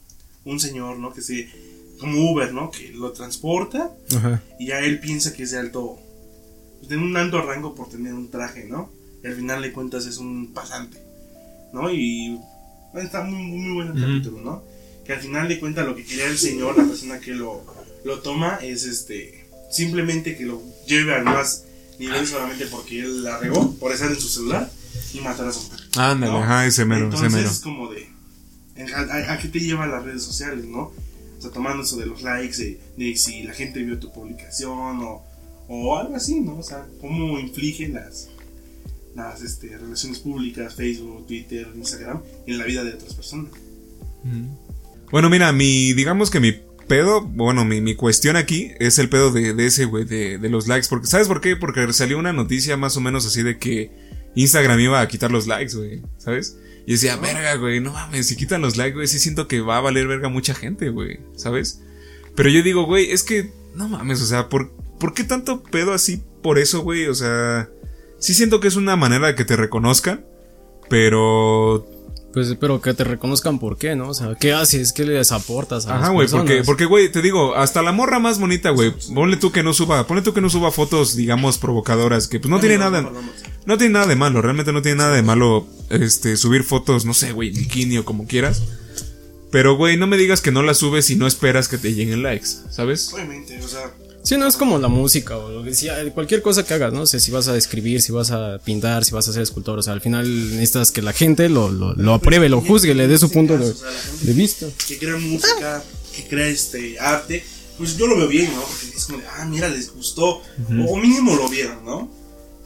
un señor, ¿no? Que se. Como Uber, ¿no? Que lo transporta Ajá. y ya él piensa que es de alto. pues, Tiene un alto rango por tener un traje, ¿no? Y al final de cuentas es un pasante, ¿no? Y. bueno, Está muy, muy, bueno el capítulo, ¿no? que al final de cuentas lo que quería el señor, la persona que lo, lo toma, es este simplemente que lo lleve al más nivel solamente porque él la regó por estar en su celular y matar a su mujer. Ándale, ¿no? ajá, ese mero, ese Entonces mero. es como de. ¿a, a- a qué te llevan las redes sociales, no? O sea, tomando eso de los likes, de, de si la gente vio tu publicación o, o algo así, ¿no? O sea, cómo infligen las, las este, relaciones públicas, Facebook, Twitter, Instagram, en la vida de otras personas. Bueno, mira, mi, digamos que mi pedo, bueno, mi, mi cuestión aquí es el pedo de, de ese, güey, de, de los likes. Porque, ¿Sabes por qué? Porque salió una noticia más o menos así de que Instagram iba a quitar los likes, güey, ¿sabes? Y decía, verga, güey, no mames, si quitan los likes, güey, sí siento que va a valer verga mucha gente, güey, ¿sabes? Pero yo digo, güey, es que, no mames, o sea, ¿por, ¿por qué tanto pedo así por eso, güey? O sea, sí siento que es una manera de que te reconozcan, pero Pues, pero que te reconozcan por qué, ¿no? O sea, ¿qué haces? ¿Qué les aportas a Ajá, güey, porque, porque, güey, te digo, hasta la morra más bonita, güey, ponle tú que no suba, ponle tú que no suba fotos, digamos, provocadoras, que pues no tiene nada, no tiene nada de malo, realmente no tiene nada de malo, este, subir fotos, no sé, güey, bikini o como quieras. Pero, güey, no me digas que no las subes y no esperas que te lleguen likes, ¿sabes? Obviamente, o sea, Sí, no es como la música o lo que sea, cualquier cosa que hagas, ¿no? O sea, si vas a escribir, si vas a pintar, si vas a ser escultor, o sea, al final necesitas que la gente lo, lo, lo apruebe, lo juzgue, le dé su punto de, vista. que crea música, que crea este arte, pues yo lo veo bien, ¿no? Porque es como de, ah, mira, les gustó, o mínimo lo vieron, ¿no?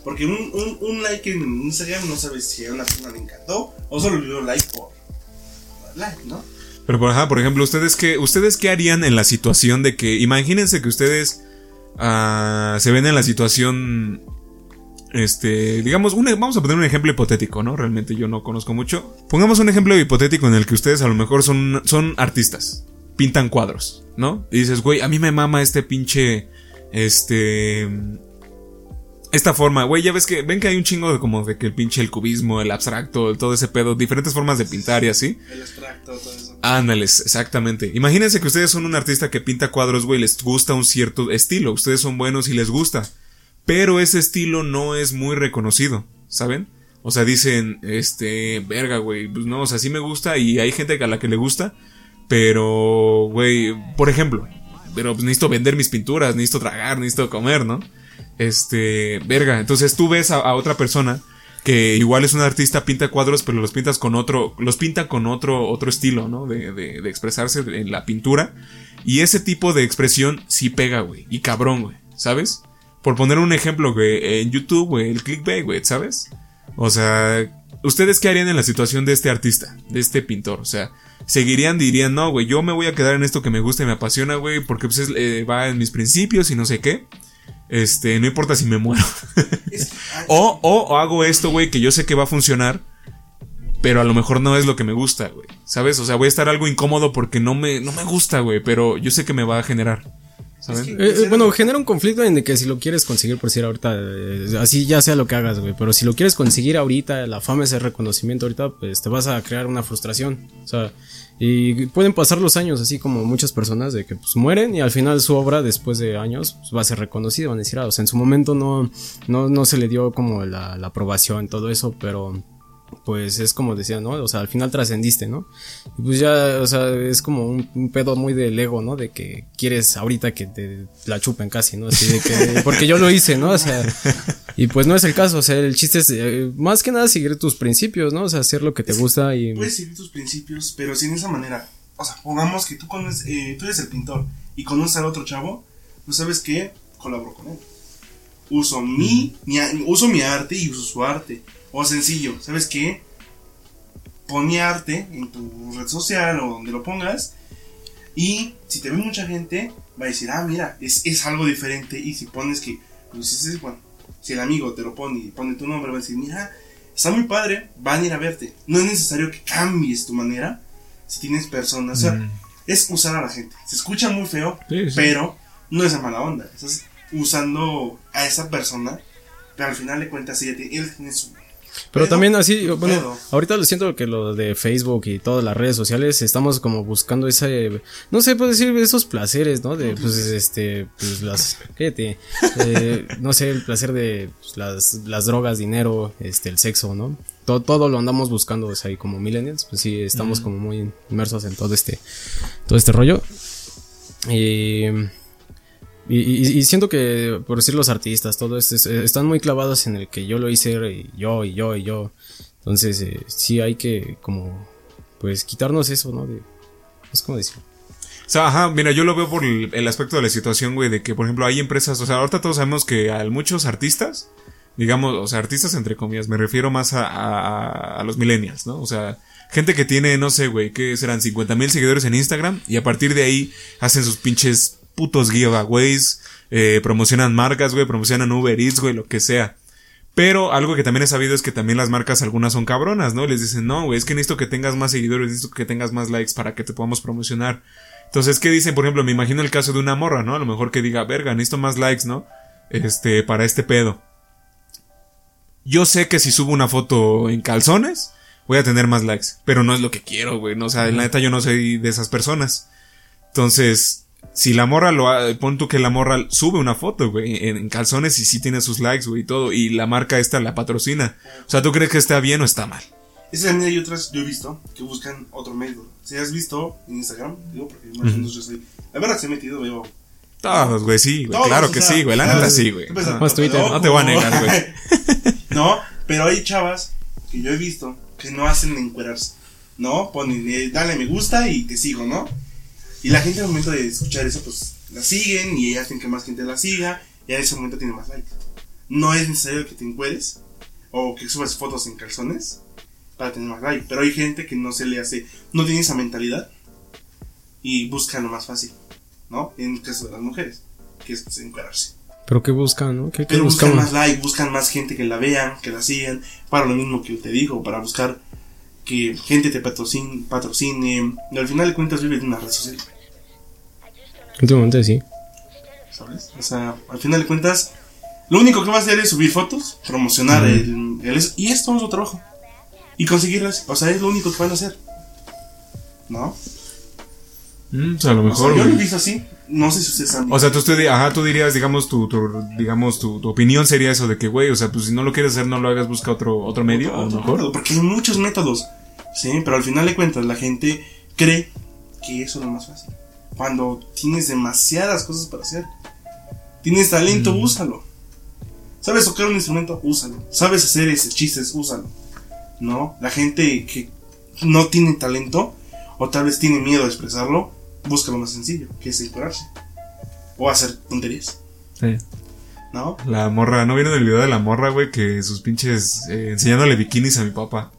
Porque un, un, un like en Instagram no sabes si a una persona le encantó o solo le dio like por por like, ¿no? Pero, por, ajá, por ejemplo, ¿ustedes qué, ¿ustedes qué harían en la situación de que, imagínense que ustedes ah, se ven en la situación, este, digamos, un- vamos a poner un ejemplo hipotético, ¿no? Realmente yo no conozco mucho. Pongamos un ejemplo hipotético en el que ustedes a lo mejor son, son artistas, pintan cuadros, ¿no? Y dices, güey, a mí me mama este pinche, este... Esta forma, güey, ya ves que, ven que hay un chingo de como de que el pinche el cubismo, el abstracto, todo ese pedo, diferentes formas de pintar y así. El abstracto, todo eso. Ándales, exactamente. Imagínense que ustedes son un artista que pinta cuadros, güey, les gusta un cierto estilo, ustedes son buenos y les gusta. Pero ese estilo no es muy reconocido, ¿saben? O sea, dicen, este, verga, güey, pues no, o sea, sí me gusta y hay gente a la que le gusta, pero, güey, por ejemplo, pero pues necesito vender mis pinturas, necesito tragar, necesito comer, ¿no? Este, verga, entonces tú ves a, otra persona que igual es un artista, pinta cuadros, pero los pintas con otro, los pinta con otro, otro estilo, ¿no? De, de, de expresarse en la pintura. Y ese tipo de expresión sí pega, güey. Y cabrón, güey. ¿Sabes? Por poner un ejemplo, güey, en YouTube, güey, el clickbait, güey, ¿sabes? O sea, ¿ustedes qué harían en la situación de este artista, de este pintor? O sea, ¿seguirían, dirían, no, güey, yo me voy a quedar en esto que me gusta y me apasiona, güey, porque pues es- eh, va en mis principios y no sé qué? Este, no importa si me muero. Ah, O, o, o hago esto, güey, que yo sé que va a funcionar, pero a lo mejor no es lo que me gusta, güey. ¿Sabes? O sea, voy a estar algo incómodo porque no me, no me gusta, güey, pero yo sé que me va a generar. ¿Saben? Es Eh, que- eh, bueno, genera un conflicto en de que si lo quieres conseguir, por decir ahorita, eh, así ya sea lo que hagas, güey, pero si lo quieres conseguir ahorita, la fama, ese reconocimiento ahorita, pues te vas a crear una frustración. O sea, y pueden pasar los años, así como muchas personas, de que pues mueren y al final su obra, después de años, pues, va a ser reconocida, van a decir, ah, o sea, en su momento no, no, no se le dio como la, la aprobación, todo eso, pero pues es como decía, ¿no? O sea, al final trascendiste, ¿no? Y pues ya, o sea, es como un, un pedo muy del ego, ¿no? De que quieres ahorita que te la chupen casi, ¿no? Así de que, porque yo lo hice, ¿no? O sea, y pues no es el caso, o sea, el chiste es eh, más que nada seguir tus principios, ¿no? O sea, hacer lo que te gusta y... Puedes seguir tus principios, pero sin esa manera. O sea, pongamos que tú, conoces, eh, tú eres el pintor y conoces al otro chavo, pues sabes que colaboro con él. Uso mi, mi uso mi arte y uso su arte. O sencillo, ¿sabes qué? Pon mi arte en tu red social o donde lo pongas. Y si te ve mucha gente, va a decir, ah, mira, es, es algo diferente. Y si pones que, pues ese es bueno. Si el amigo te lo pone y pone tu nombre, va a decir, mira, está muy padre, van a ir a verte. No es necesario que cambies tu manera si tienes personas. O sea, Mm. es usar a la gente. Se escucha muy feo, Sí, sí. pero no es de mala onda. Estás usando a esa persona, pero al final de cuentas ella tiene- él tiene su... Pero Pedo, también así, bueno, pedo. ahorita lo siento que lo de Facebook y todas las redes sociales estamos como buscando ese, no sé, puedo decir esos placeres, ¿no? De, pues, este, pues las, fíjate, eh, no sé, el placer de pues, las, las drogas, dinero, este, el sexo, ¿no? Todo, todo lo andamos buscando, o sea, y como millennials, pues sí, estamos como muy inmersos en todo este, todo este rollo. Y, y, siento que, por decir los artistas, todo esto, es- eh, están muy clavados en el que yo lo hice y yo y yo y yo. Entonces, eh, sí hay que como, pues, quitarnos eso, ¿no? De, es como decir. O sea, ajá, mira, yo lo veo por el, aspecto de la situación, güey, de que, por ejemplo, hay empresas, o sea, ahorita todos sabemos que a muchos artistas, digamos, o sea, artistas entre comillas, me refiero más a, a, a los millennials, ¿no? O sea, gente que tiene, no sé, güey, que serán 50 mil seguidores en Instagram y a partir de ahí hacen sus pinches putos giveaways, eh, promocionan marcas, güey, promocionan Uber Eats, güey, lo que sea. Pero algo que también he sabido es que también las marcas algunas son cabronas, ¿no? Les dicen, no, güey, es que necesito que tengas más seguidores, necesito que tengas más likes para que te podamos promocionar. Entonces, ¿qué dicen? Por ejemplo, me imagino el caso de una morra, ¿no? A lo mejor que diga, verga, necesito más likes, ¿no? Este, para este pedo. Yo sé que si subo una foto en calzones, voy a tener más likes. Pero no es lo que quiero, güey. No, o sea, la neta yo no soy de esas personas. Entonces, si la morra lo ha, pon tú que la morra sube una foto, güey, en, en calzones y sí tiene sus likes, güey, y todo, y la marca esta la patrocina. O sea, ¿tú crees que está bien o está mal? Esa también hay otras, yo he visto, que buscan otro método. Si has visto en Instagram, digo, porque más o menos yo soy. La verdad, se he metido, veo. Todos, güey, sí, güey. todos, Claro o que sea, sí, güey. La neta sí, güey. Más Twitter, no te voy a negar, güey. no, pero hay chavas que yo he visto que no hacen encuerarse. ¿No? Ponen, eh, dale me gusta y te sigo, ¿no? Y la gente al momento de escuchar eso, pues la siguen y hacen que más gente la siga. Y en ese momento tiene más likes. No es necesario que te encueres o que subas fotos en calzones para tener más like. Pero hay gente que no se le hace, no tiene esa mentalidad y busca lo más fácil, ¿no? En el caso de las mujeres, que es pues, encuadrarse. Pero ¿qué buscan, no? ¿Qué, qué Pero buscan más like, buscan más gente que la vean, que la sigan, para lo mismo que te digo, para buscar que gente te patrocine, patrocine. Y al final de cuentas vive de una red social, Últimamente sí. ¿sabes? O sea, al final de cuentas, lo único que vas a hacer es subir fotos, promocionar el, el eso, y es todo su trabajo. Y conseguirlas, o sea, es lo único que van a hacer. ¿No? Mm, pues a lo O sea, mejor, yo lo he visto así, no sé si ustedes han O sea, tú, ajá, tú dirías, digamos, tu, tu- digamos, tu, tu opinión sería eso de que, güey, o sea, pues si no lo quieres hacer, no lo hagas, busca otro, otro medio, a lo Otro mejor. método, Porque hay muchos métodos, ¿sí? Pero al final de cuentas la gente cree que eso es lo más fácil. Cuando tienes demasiadas cosas para hacer. Tienes talento, Mm. úsalo. ¿Sabes tocar un instrumento? Úsalo. ¿Sabes hacer ese chistes? Úsalo. ¿No? La gente que no tiene talento o tal vez tiene miedo a expresarlo, busca lo más sencillo, que es encuadrarse. O hacer tonterías, Sí. ¿no? La morra, ¿no vieron el video de la morra, güey? Que sus pinches, eh, enseñándole bikinis a mi papá.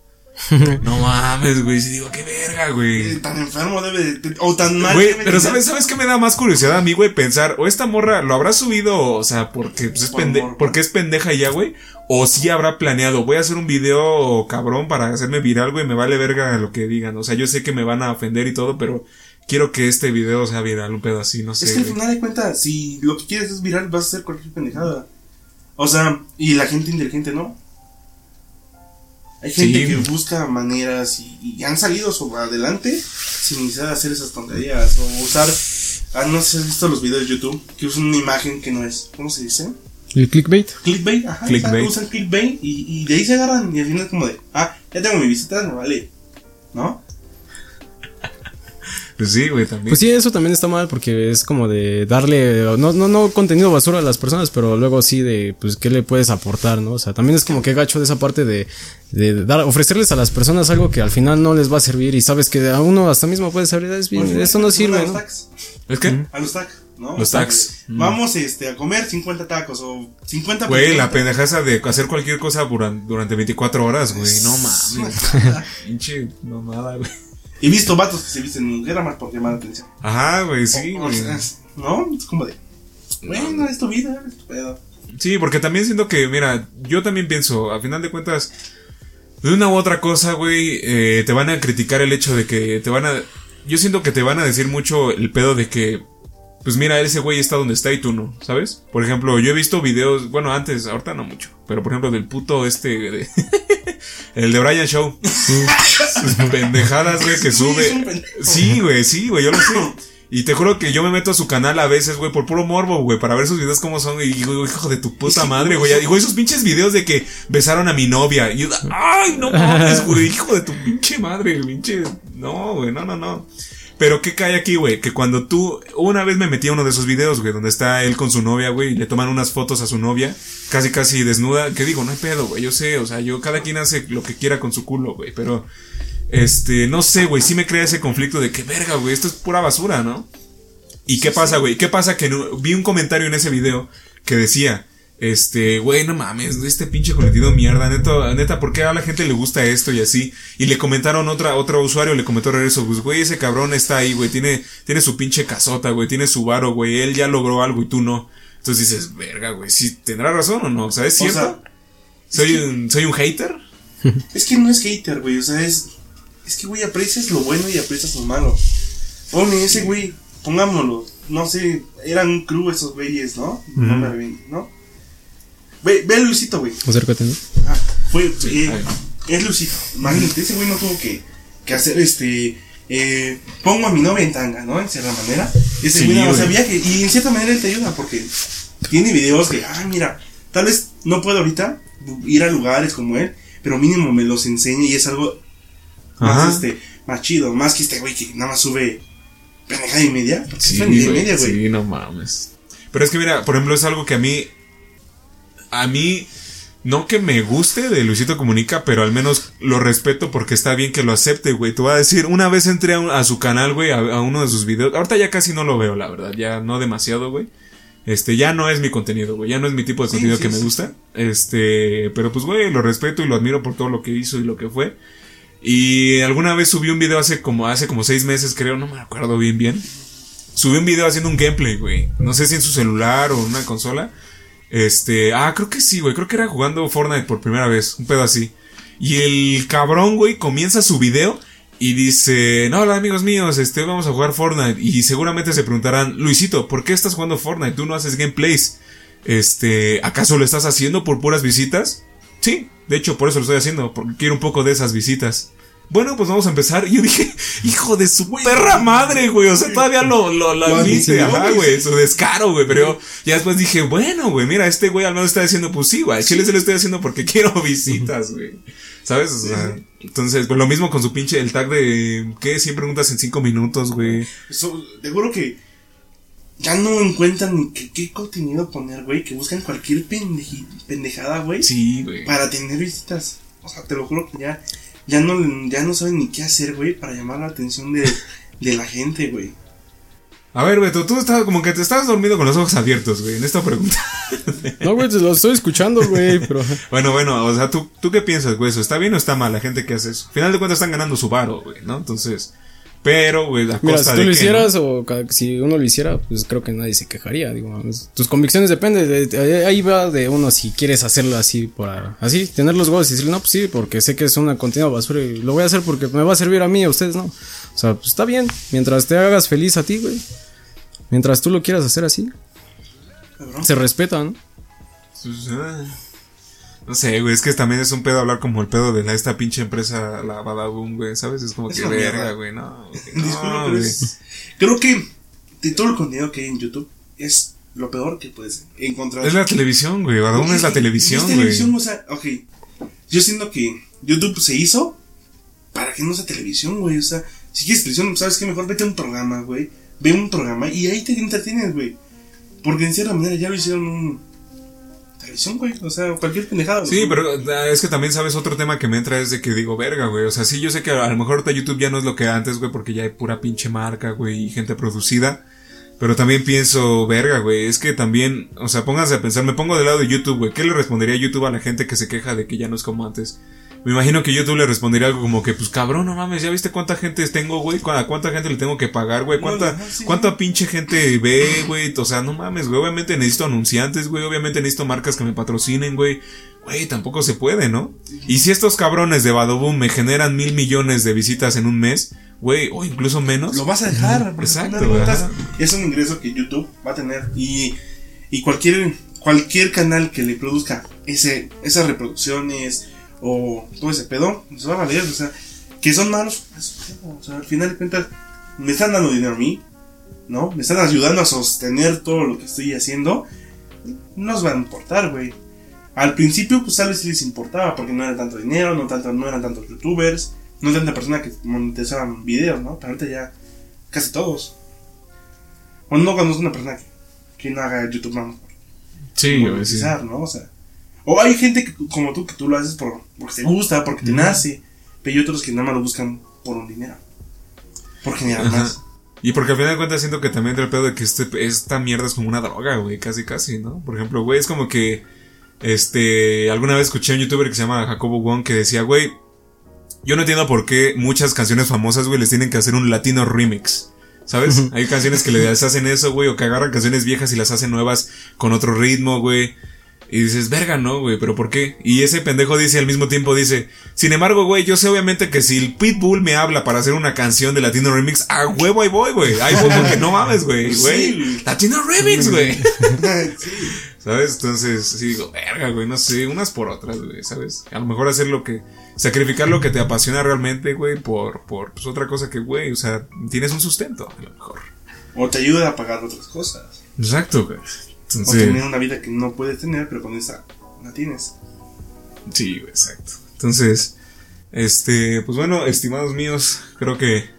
no mames, güey, sí digo, qué verga, Eh, güey. Tan enfermo debe de... O tan mal... Güey, pero. ¿sabes, ¿sabes qué me da más curiosidad a mí, güey? Pensar, o esta morra lo habrá subido, o sea, porque, pues, es, Por pende- porque es pendeja ya, güey. O sí habrá planeado, voy a hacer un video cabrón para hacerme viral, güey, me vale verga lo que digan. O sea, yo sé que me van a ofender y todo, pero quiero que este video sea viral, un pedo así, no sé. Es que al final de cuentas, si lo que quieres es viral, vas a hacer cualquier pendejada. O sea, y la gente inteligente no. Hay gente Sí. que busca maneras y, y han salido sobre adelante sin necesidad de hacer esas tonterías o usar. Ah, no sé si has visto los videos de YouTube que usan una imagen que no es. ¿Cómo se dice? ¿El clickbait? Clickbait, ajá. Clickbait. Usan clickbait y, y de ahí se agarran. Y al final es como de, ah, ya tengo mi visita, me vale. ¿No? Pues sí, güey, también. Pues sí, eso también está mal porque es como de darle, no, no, no contenido basura a las personas, pero luego sí de, pues, ¿qué le puedes aportar, no? O sea, también es como que gacho de esa parte de, de dar, ofrecerles a las personas algo que al final no les va a servir y sabes que a uno hasta mismo puede servir, es bien, esto no sirve, ¿no? ¿Es que? A los tags, ¿no? Los O sea, Mm. Vamos este, a comer 50 tacos o 50 Güey, la pendejaza de hacer cualquier cosa duran- durante 24 horas, güey. No mames. Pinche mamada, güey. He visto vatos que se visten mujer más por llamar la atención. Ajá, güey, sí, O- o güey. sea, ¿No? Es como de. Bueno, es tu vida, es tu pedo. Sí, porque también siento que, mira, yo también pienso, a final de cuentas, de una u otra cosa, güey, eh, te van a criticar el hecho de que te van a... Yo siento que te van a decir mucho el pedo de que, pues mira, ese güey está donde está y tú no, ¿sabes? Por ejemplo, yo he visto videos, bueno, antes, ahorita no mucho, pero por ejemplo del puto este... de- El de Brian Show. Pendejadas, güey, que sube. Sí, güey, sí, güey, yo lo sé. Y te juro que yo me meto a su canal a veces, güey, por puro morbo, güey, para ver sus videos cómo son. Y digo, hijo de tu puta madre, güey. Y güey, esos pinches videos de que besaron a mi novia. Y yo, ay, no mames, güey, hijo de tu pinche madre, pinche. No, güey, no, no, no. Pero ¿qué cae aquí, güey? Que cuando tú, una vez me metí a uno de esos videos, güey, donde está él con su novia, güey, y le toman unas fotos a su novia, casi casi desnuda, que digo, no hay pedo, güey, yo sé, o sea, yo, cada quien hace lo que quiera con su culo, güey, pero, este, no sé, güey, sí me crea ese conflicto de que, verga, güey, esto es pura basura, ¿no? ¿Y qué pasa, güey? ¿Qué pasa? Que no- vi un comentario en ese video que decía, este, güey, no mames, este pinche contenido mierda, neta, neta, ¿por qué a la gente le gusta esto y así? Y le comentaron otra, otro usuario, le comentó regreso, pues, güey, ese cabrón está ahí, güey, tiene, tiene su pinche casota, güey, tiene su varo, güey, él ya logró algo y tú no. Entonces dices, verga, güey, ¿sí tendrá razón o no? O sea, ¿es O cierto? sea, ¿Soy un, soy un hater? Es que no es hater, güey. O sea, es. Es que, güey, aprecias lo bueno y aprecias lo malo. Pone ese, güey, pongámoslo. No sé, eran un crew esos güeyes, ¿no? No me arrepiento, ¿no? Ve, ve a Luisito, güey. Acércate, ¿no? Ah, fue. eh, ahí. es Luisito. Imagínate, ese güey no tuvo que, que hacer este. Eh, pongo a mi novia en tanga, ¿no? En cierta manera. Ese Sí, güey más güey. sabía que. Y en cierta manera él te ayuda porque tiene videos que, ah, mira, tal vez no puedo ahorita ir a lugares como él, pero mínimo me los enseña y es algo más, Ajá. este, más chido, más que este güey que nada más sube pendejada y media. Sí, es y media, güey. sí, no mames. Pero es que mira, por ejemplo, es algo que a mí, a mí, no que me guste de Luisito Comunica, pero al menos lo respeto porque está bien que lo acepte, güey. Te voy a decir, una vez entré a, un- a su canal, güey, a, a uno de sus videos. Ahorita ya casi no lo veo, la verdad, ya no demasiado, güey. Este, ya no es mi contenido, güey. Ya no es mi tipo de Sí, contenido sí, que me gusta. Este, pero pues, güey, lo respeto y lo admiro por todo lo que hizo y lo que fue. Y alguna vez subí un video hace como, hace como seis meses, creo, no me acuerdo bien bien. Subí un video haciendo un gameplay, güey. No sé si en su celular o en una consola. Este, ah, creo que sí, güey. Creo que era jugando Fortnite por primera vez. Un pedo así. Y el cabrón, güey, comienza su video y dice, no, hola amigos míos, este, vamos a jugar Fortnite. Y seguramente se preguntarán, Luisito, ¿por qué estás jugando Fortnite? Tú no haces gameplays. Este, ¿acaso lo estás haciendo por puras visitas? Sí, de hecho, por eso lo estoy haciendo, porque quiero un poco de esas visitas. Bueno, pues vamos a empezar. Y yo dije, hijo de su perra madre, güey. O sea, todavía lo, lo, lo admite, ajá, güey. su descaro, güey. Pero yo ya después dije, bueno, güey, mira, este güey al menos está diciendo, pues sí, güey, chile se lo estoy haciendo porque quiero visitas, güey. ¿Sabes? O sea, entonces, pues lo mismo con su pinche, el tag de, ¿qué? 100 preguntas en 5 minutos, güey. Eso, te juro que ya no encuentran ni qué, qué contenido poner, güey, que buscan cualquier pendeji- pendejada, güey, Sí, güey. para tener visitas. O sea, te lo juro que ya, ya no, ya no saben ni qué hacer, güey, para llamar la atención de, de la gente, güey. A ver, Beto, tú estás como que te estás dormido con los ojos abiertos, güey, en esta pregunta. No, güey, te lo estoy escuchando, güey, pero. Bueno, bueno, o sea, ¿tú, ¿tú qué piensas, güey? ¿Eso está bien o está mal la gente que hace eso? Al final de cuentas están ganando su varo, güey, ¿no? Entonces, pero, güey, a Mira, costa si tú de lo qué, hicieras ¿no? o si uno lo hiciera, pues creo que nadie se quejaría. Digo, tus convicciones dependen. De, de- ahí va de uno si quieres hacerlo así, para así, tener los goles y decir, no, pues sí, porque sé que es una continua basura y lo voy a hacer porque me va a servir a mí y a ustedes, no. O sea, pues está bien, mientras te hagas feliz a ti, güey. Mientras tú lo quieras hacer así, Cabrón. se respeta, ¿no? Pues, ah, No sé, güey, es que también es un pedo hablar como el pedo de la, esta pinche empresa, la Badaboom, güey, ¿sabes? Es como Es que verga, mierda. güey, no. güey, no, güey. es- Creo que de todo el contenido que hay en YouTube es lo peor que puedes encontrar. Es la televisión, güey, Badaboom es la televisión, Es güey. televisión, o sea, ok. Yo siento que YouTube se hizo para que no sea televisión, güey. O sea, si quieres televisión, ¿sabes qué? Mejor vete a un programa, güey. Ve un programa y ahí te entretienes, güey. Porque en cierta manera ya lo hicieron un. Güey. O sea, cualquier pendejada. Sí, pero es que también sabes otro tema que me entra es de que digo, verga, güey. O sea, sí, yo sé que a lo mejor ahorita YouTube ya no es lo que antes, güey, porque ya hay pura pinche marca, güey, y gente producida. Pero también pienso, verga, güey, es que también, o sea, pónganse a pensar, me pongo del lado de YouTube, güey. ¿Qué le respondería YouTube a la gente que se queja de que ya no es como antes? Me imagino que YouTube le respondería algo como que, pues cabrón, no mames, ¿ya viste cuánta gente tengo, güey? ¿Cu- ¿A cuánta gente le tengo que pagar, güey? ¿Cuánta, sí. cuánta pinche gente ve, güey? O sea, no mames, güey. Obviamente necesito anunciantes, güey. Obviamente necesito marcas que me patrocinen, güey. Güey, tampoco se puede, ¿no? Y si estos cabrones de Badoboom me generan mil millones de visitas en un mes, güey, o incluso menos. Lo vas a dejar. Exacto. Es un ingreso que YouTube va a tener. Y, y cualquier, cualquier canal que le produzca ese, esas reproducciones o todo ese pedo, pues va a valer, o sea, que son malos, o sea, al final de cuentas, me están dando dinero a mí, ¿no? Me están ayudando a sostener todo lo que estoy haciendo, no nos va a importar, güey. Al principio, pues tal vez sí les importaba, porque no era tanto dinero, no, tanto, no eran tantos youtubers, no tanta persona que monetizaban videos, ¿no? Pero ahorita ya casi todos. O no conozco una persona que, que no haga YouTube vamos sí. monetizar, ¿no? O sea, o hay gente que, como tú que tú lo haces por, porque te gusta, porque te nace, pero hay otros que nada más lo buscan por un dinero. Por generar Ajá. más. Y porque al final de cuentas siento que también entra el pedo de que este, esta mierda es como una droga, güey, casi casi, ¿no? Por ejemplo, güey, es como que, este, alguna vez escuché a un youtuber que se llama Jacobo Wong que decía, güey, yo no entiendo por qué muchas canciones famosas, güey, les tienen que hacer un latino remix. ¿Sabes? Hay canciones que les hacen eso, güey, o que agarran canciones viejas y las hacen nuevas con otro ritmo, güey. Y dices, verga, no, güey, pero ¿por qué? Y ese pendejo dice al mismo tiempo, dice, sin embargo, güey, yo sé obviamente que si el Pitbull me habla para hacer una canción de Latino Remix, a huevo ahí voy, güey. Ahí voy porque no mames, güey, Sí, güey. güey. Latino Remix, güey. sí. ¿Sabes? Entonces, sí digo, verga, güey, no sé, unas por otras, güey, ¿sabes? A lo mejor hacer lo que, sacrificar lo que te apasiona realmente, güey, por, por, pues otra cosa que, güey, o sea, tienes un sustento, a lo mejor. O te ayuda a pagar otras cosas. Exacto, güey. O tener una vida que no puedes tener, pero con esa la tienes. sí, güey, exacto. Entonces, este, pues bueno, estimados míos, creo que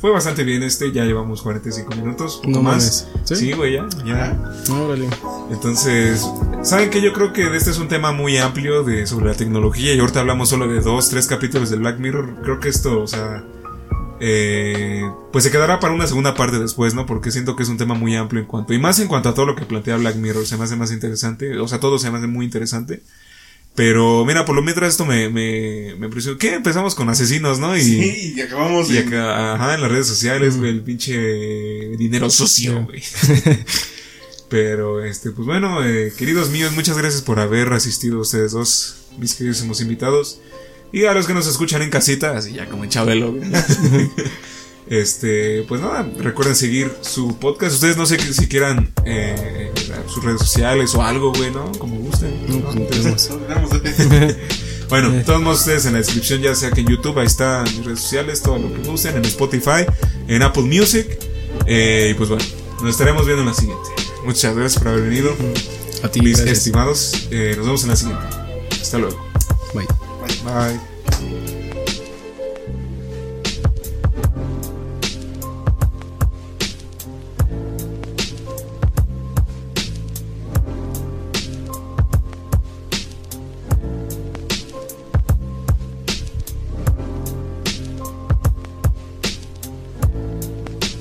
fue bastante bien este, ya llevamos 45 minutos, poco No más. ¿Sí? Sí, güey, ya, ya. Órale. Entonces, ¿saben que Yo creo que este es un tema muy amplio de, sobre la tecnología y ahorita hablamos solo de dos, tres capítulos de Black Mirror. Creo que esto, o sea, eh, pues se quedará para una segunda parte después, ¿no? Porque siento que es un tema muy amplio en cuanto, y más en cuanto a todo lo que plantea Black Mirror, se me hace más interesante, o sea, todo se me hace muy interesante. Pero mira, por lo mientras esto me, me, me impresionó. ¿Qué? Empezamos con asesinos, ¿no? Y, Sí, y acabamos y en- acá, ajá, en las redes sociales, güey, el pinche dinero sucio, güey. Pero, este, pues bueno, eh, queridos míos, muchas gracias por haber asistido ustedes dos, mis queridísimos invitados. Y a los que nos escuchan en casita, así ya como en Chabelo, güey. Este, pues nada, recuerden seguir su podcast. Ustedes no sé si quieran eh, sus redes sociales o algo, güey, ¿no? Como gusten. No, ¿no? tenemos. Bueno, de todos modos ustedes en la descripción, ya sea que en YouTube, ahí están mis redes sociales, todo lo que gusten, en Spotify, en Apple Music. Eh, y pues bueno, nos estaremos viendo en la siguiente. Muchas gracias por haber venido. A ti, Mis gracias. estimados, eh, nos vemos en la siguiente. Hasta luego. Bye. Bye.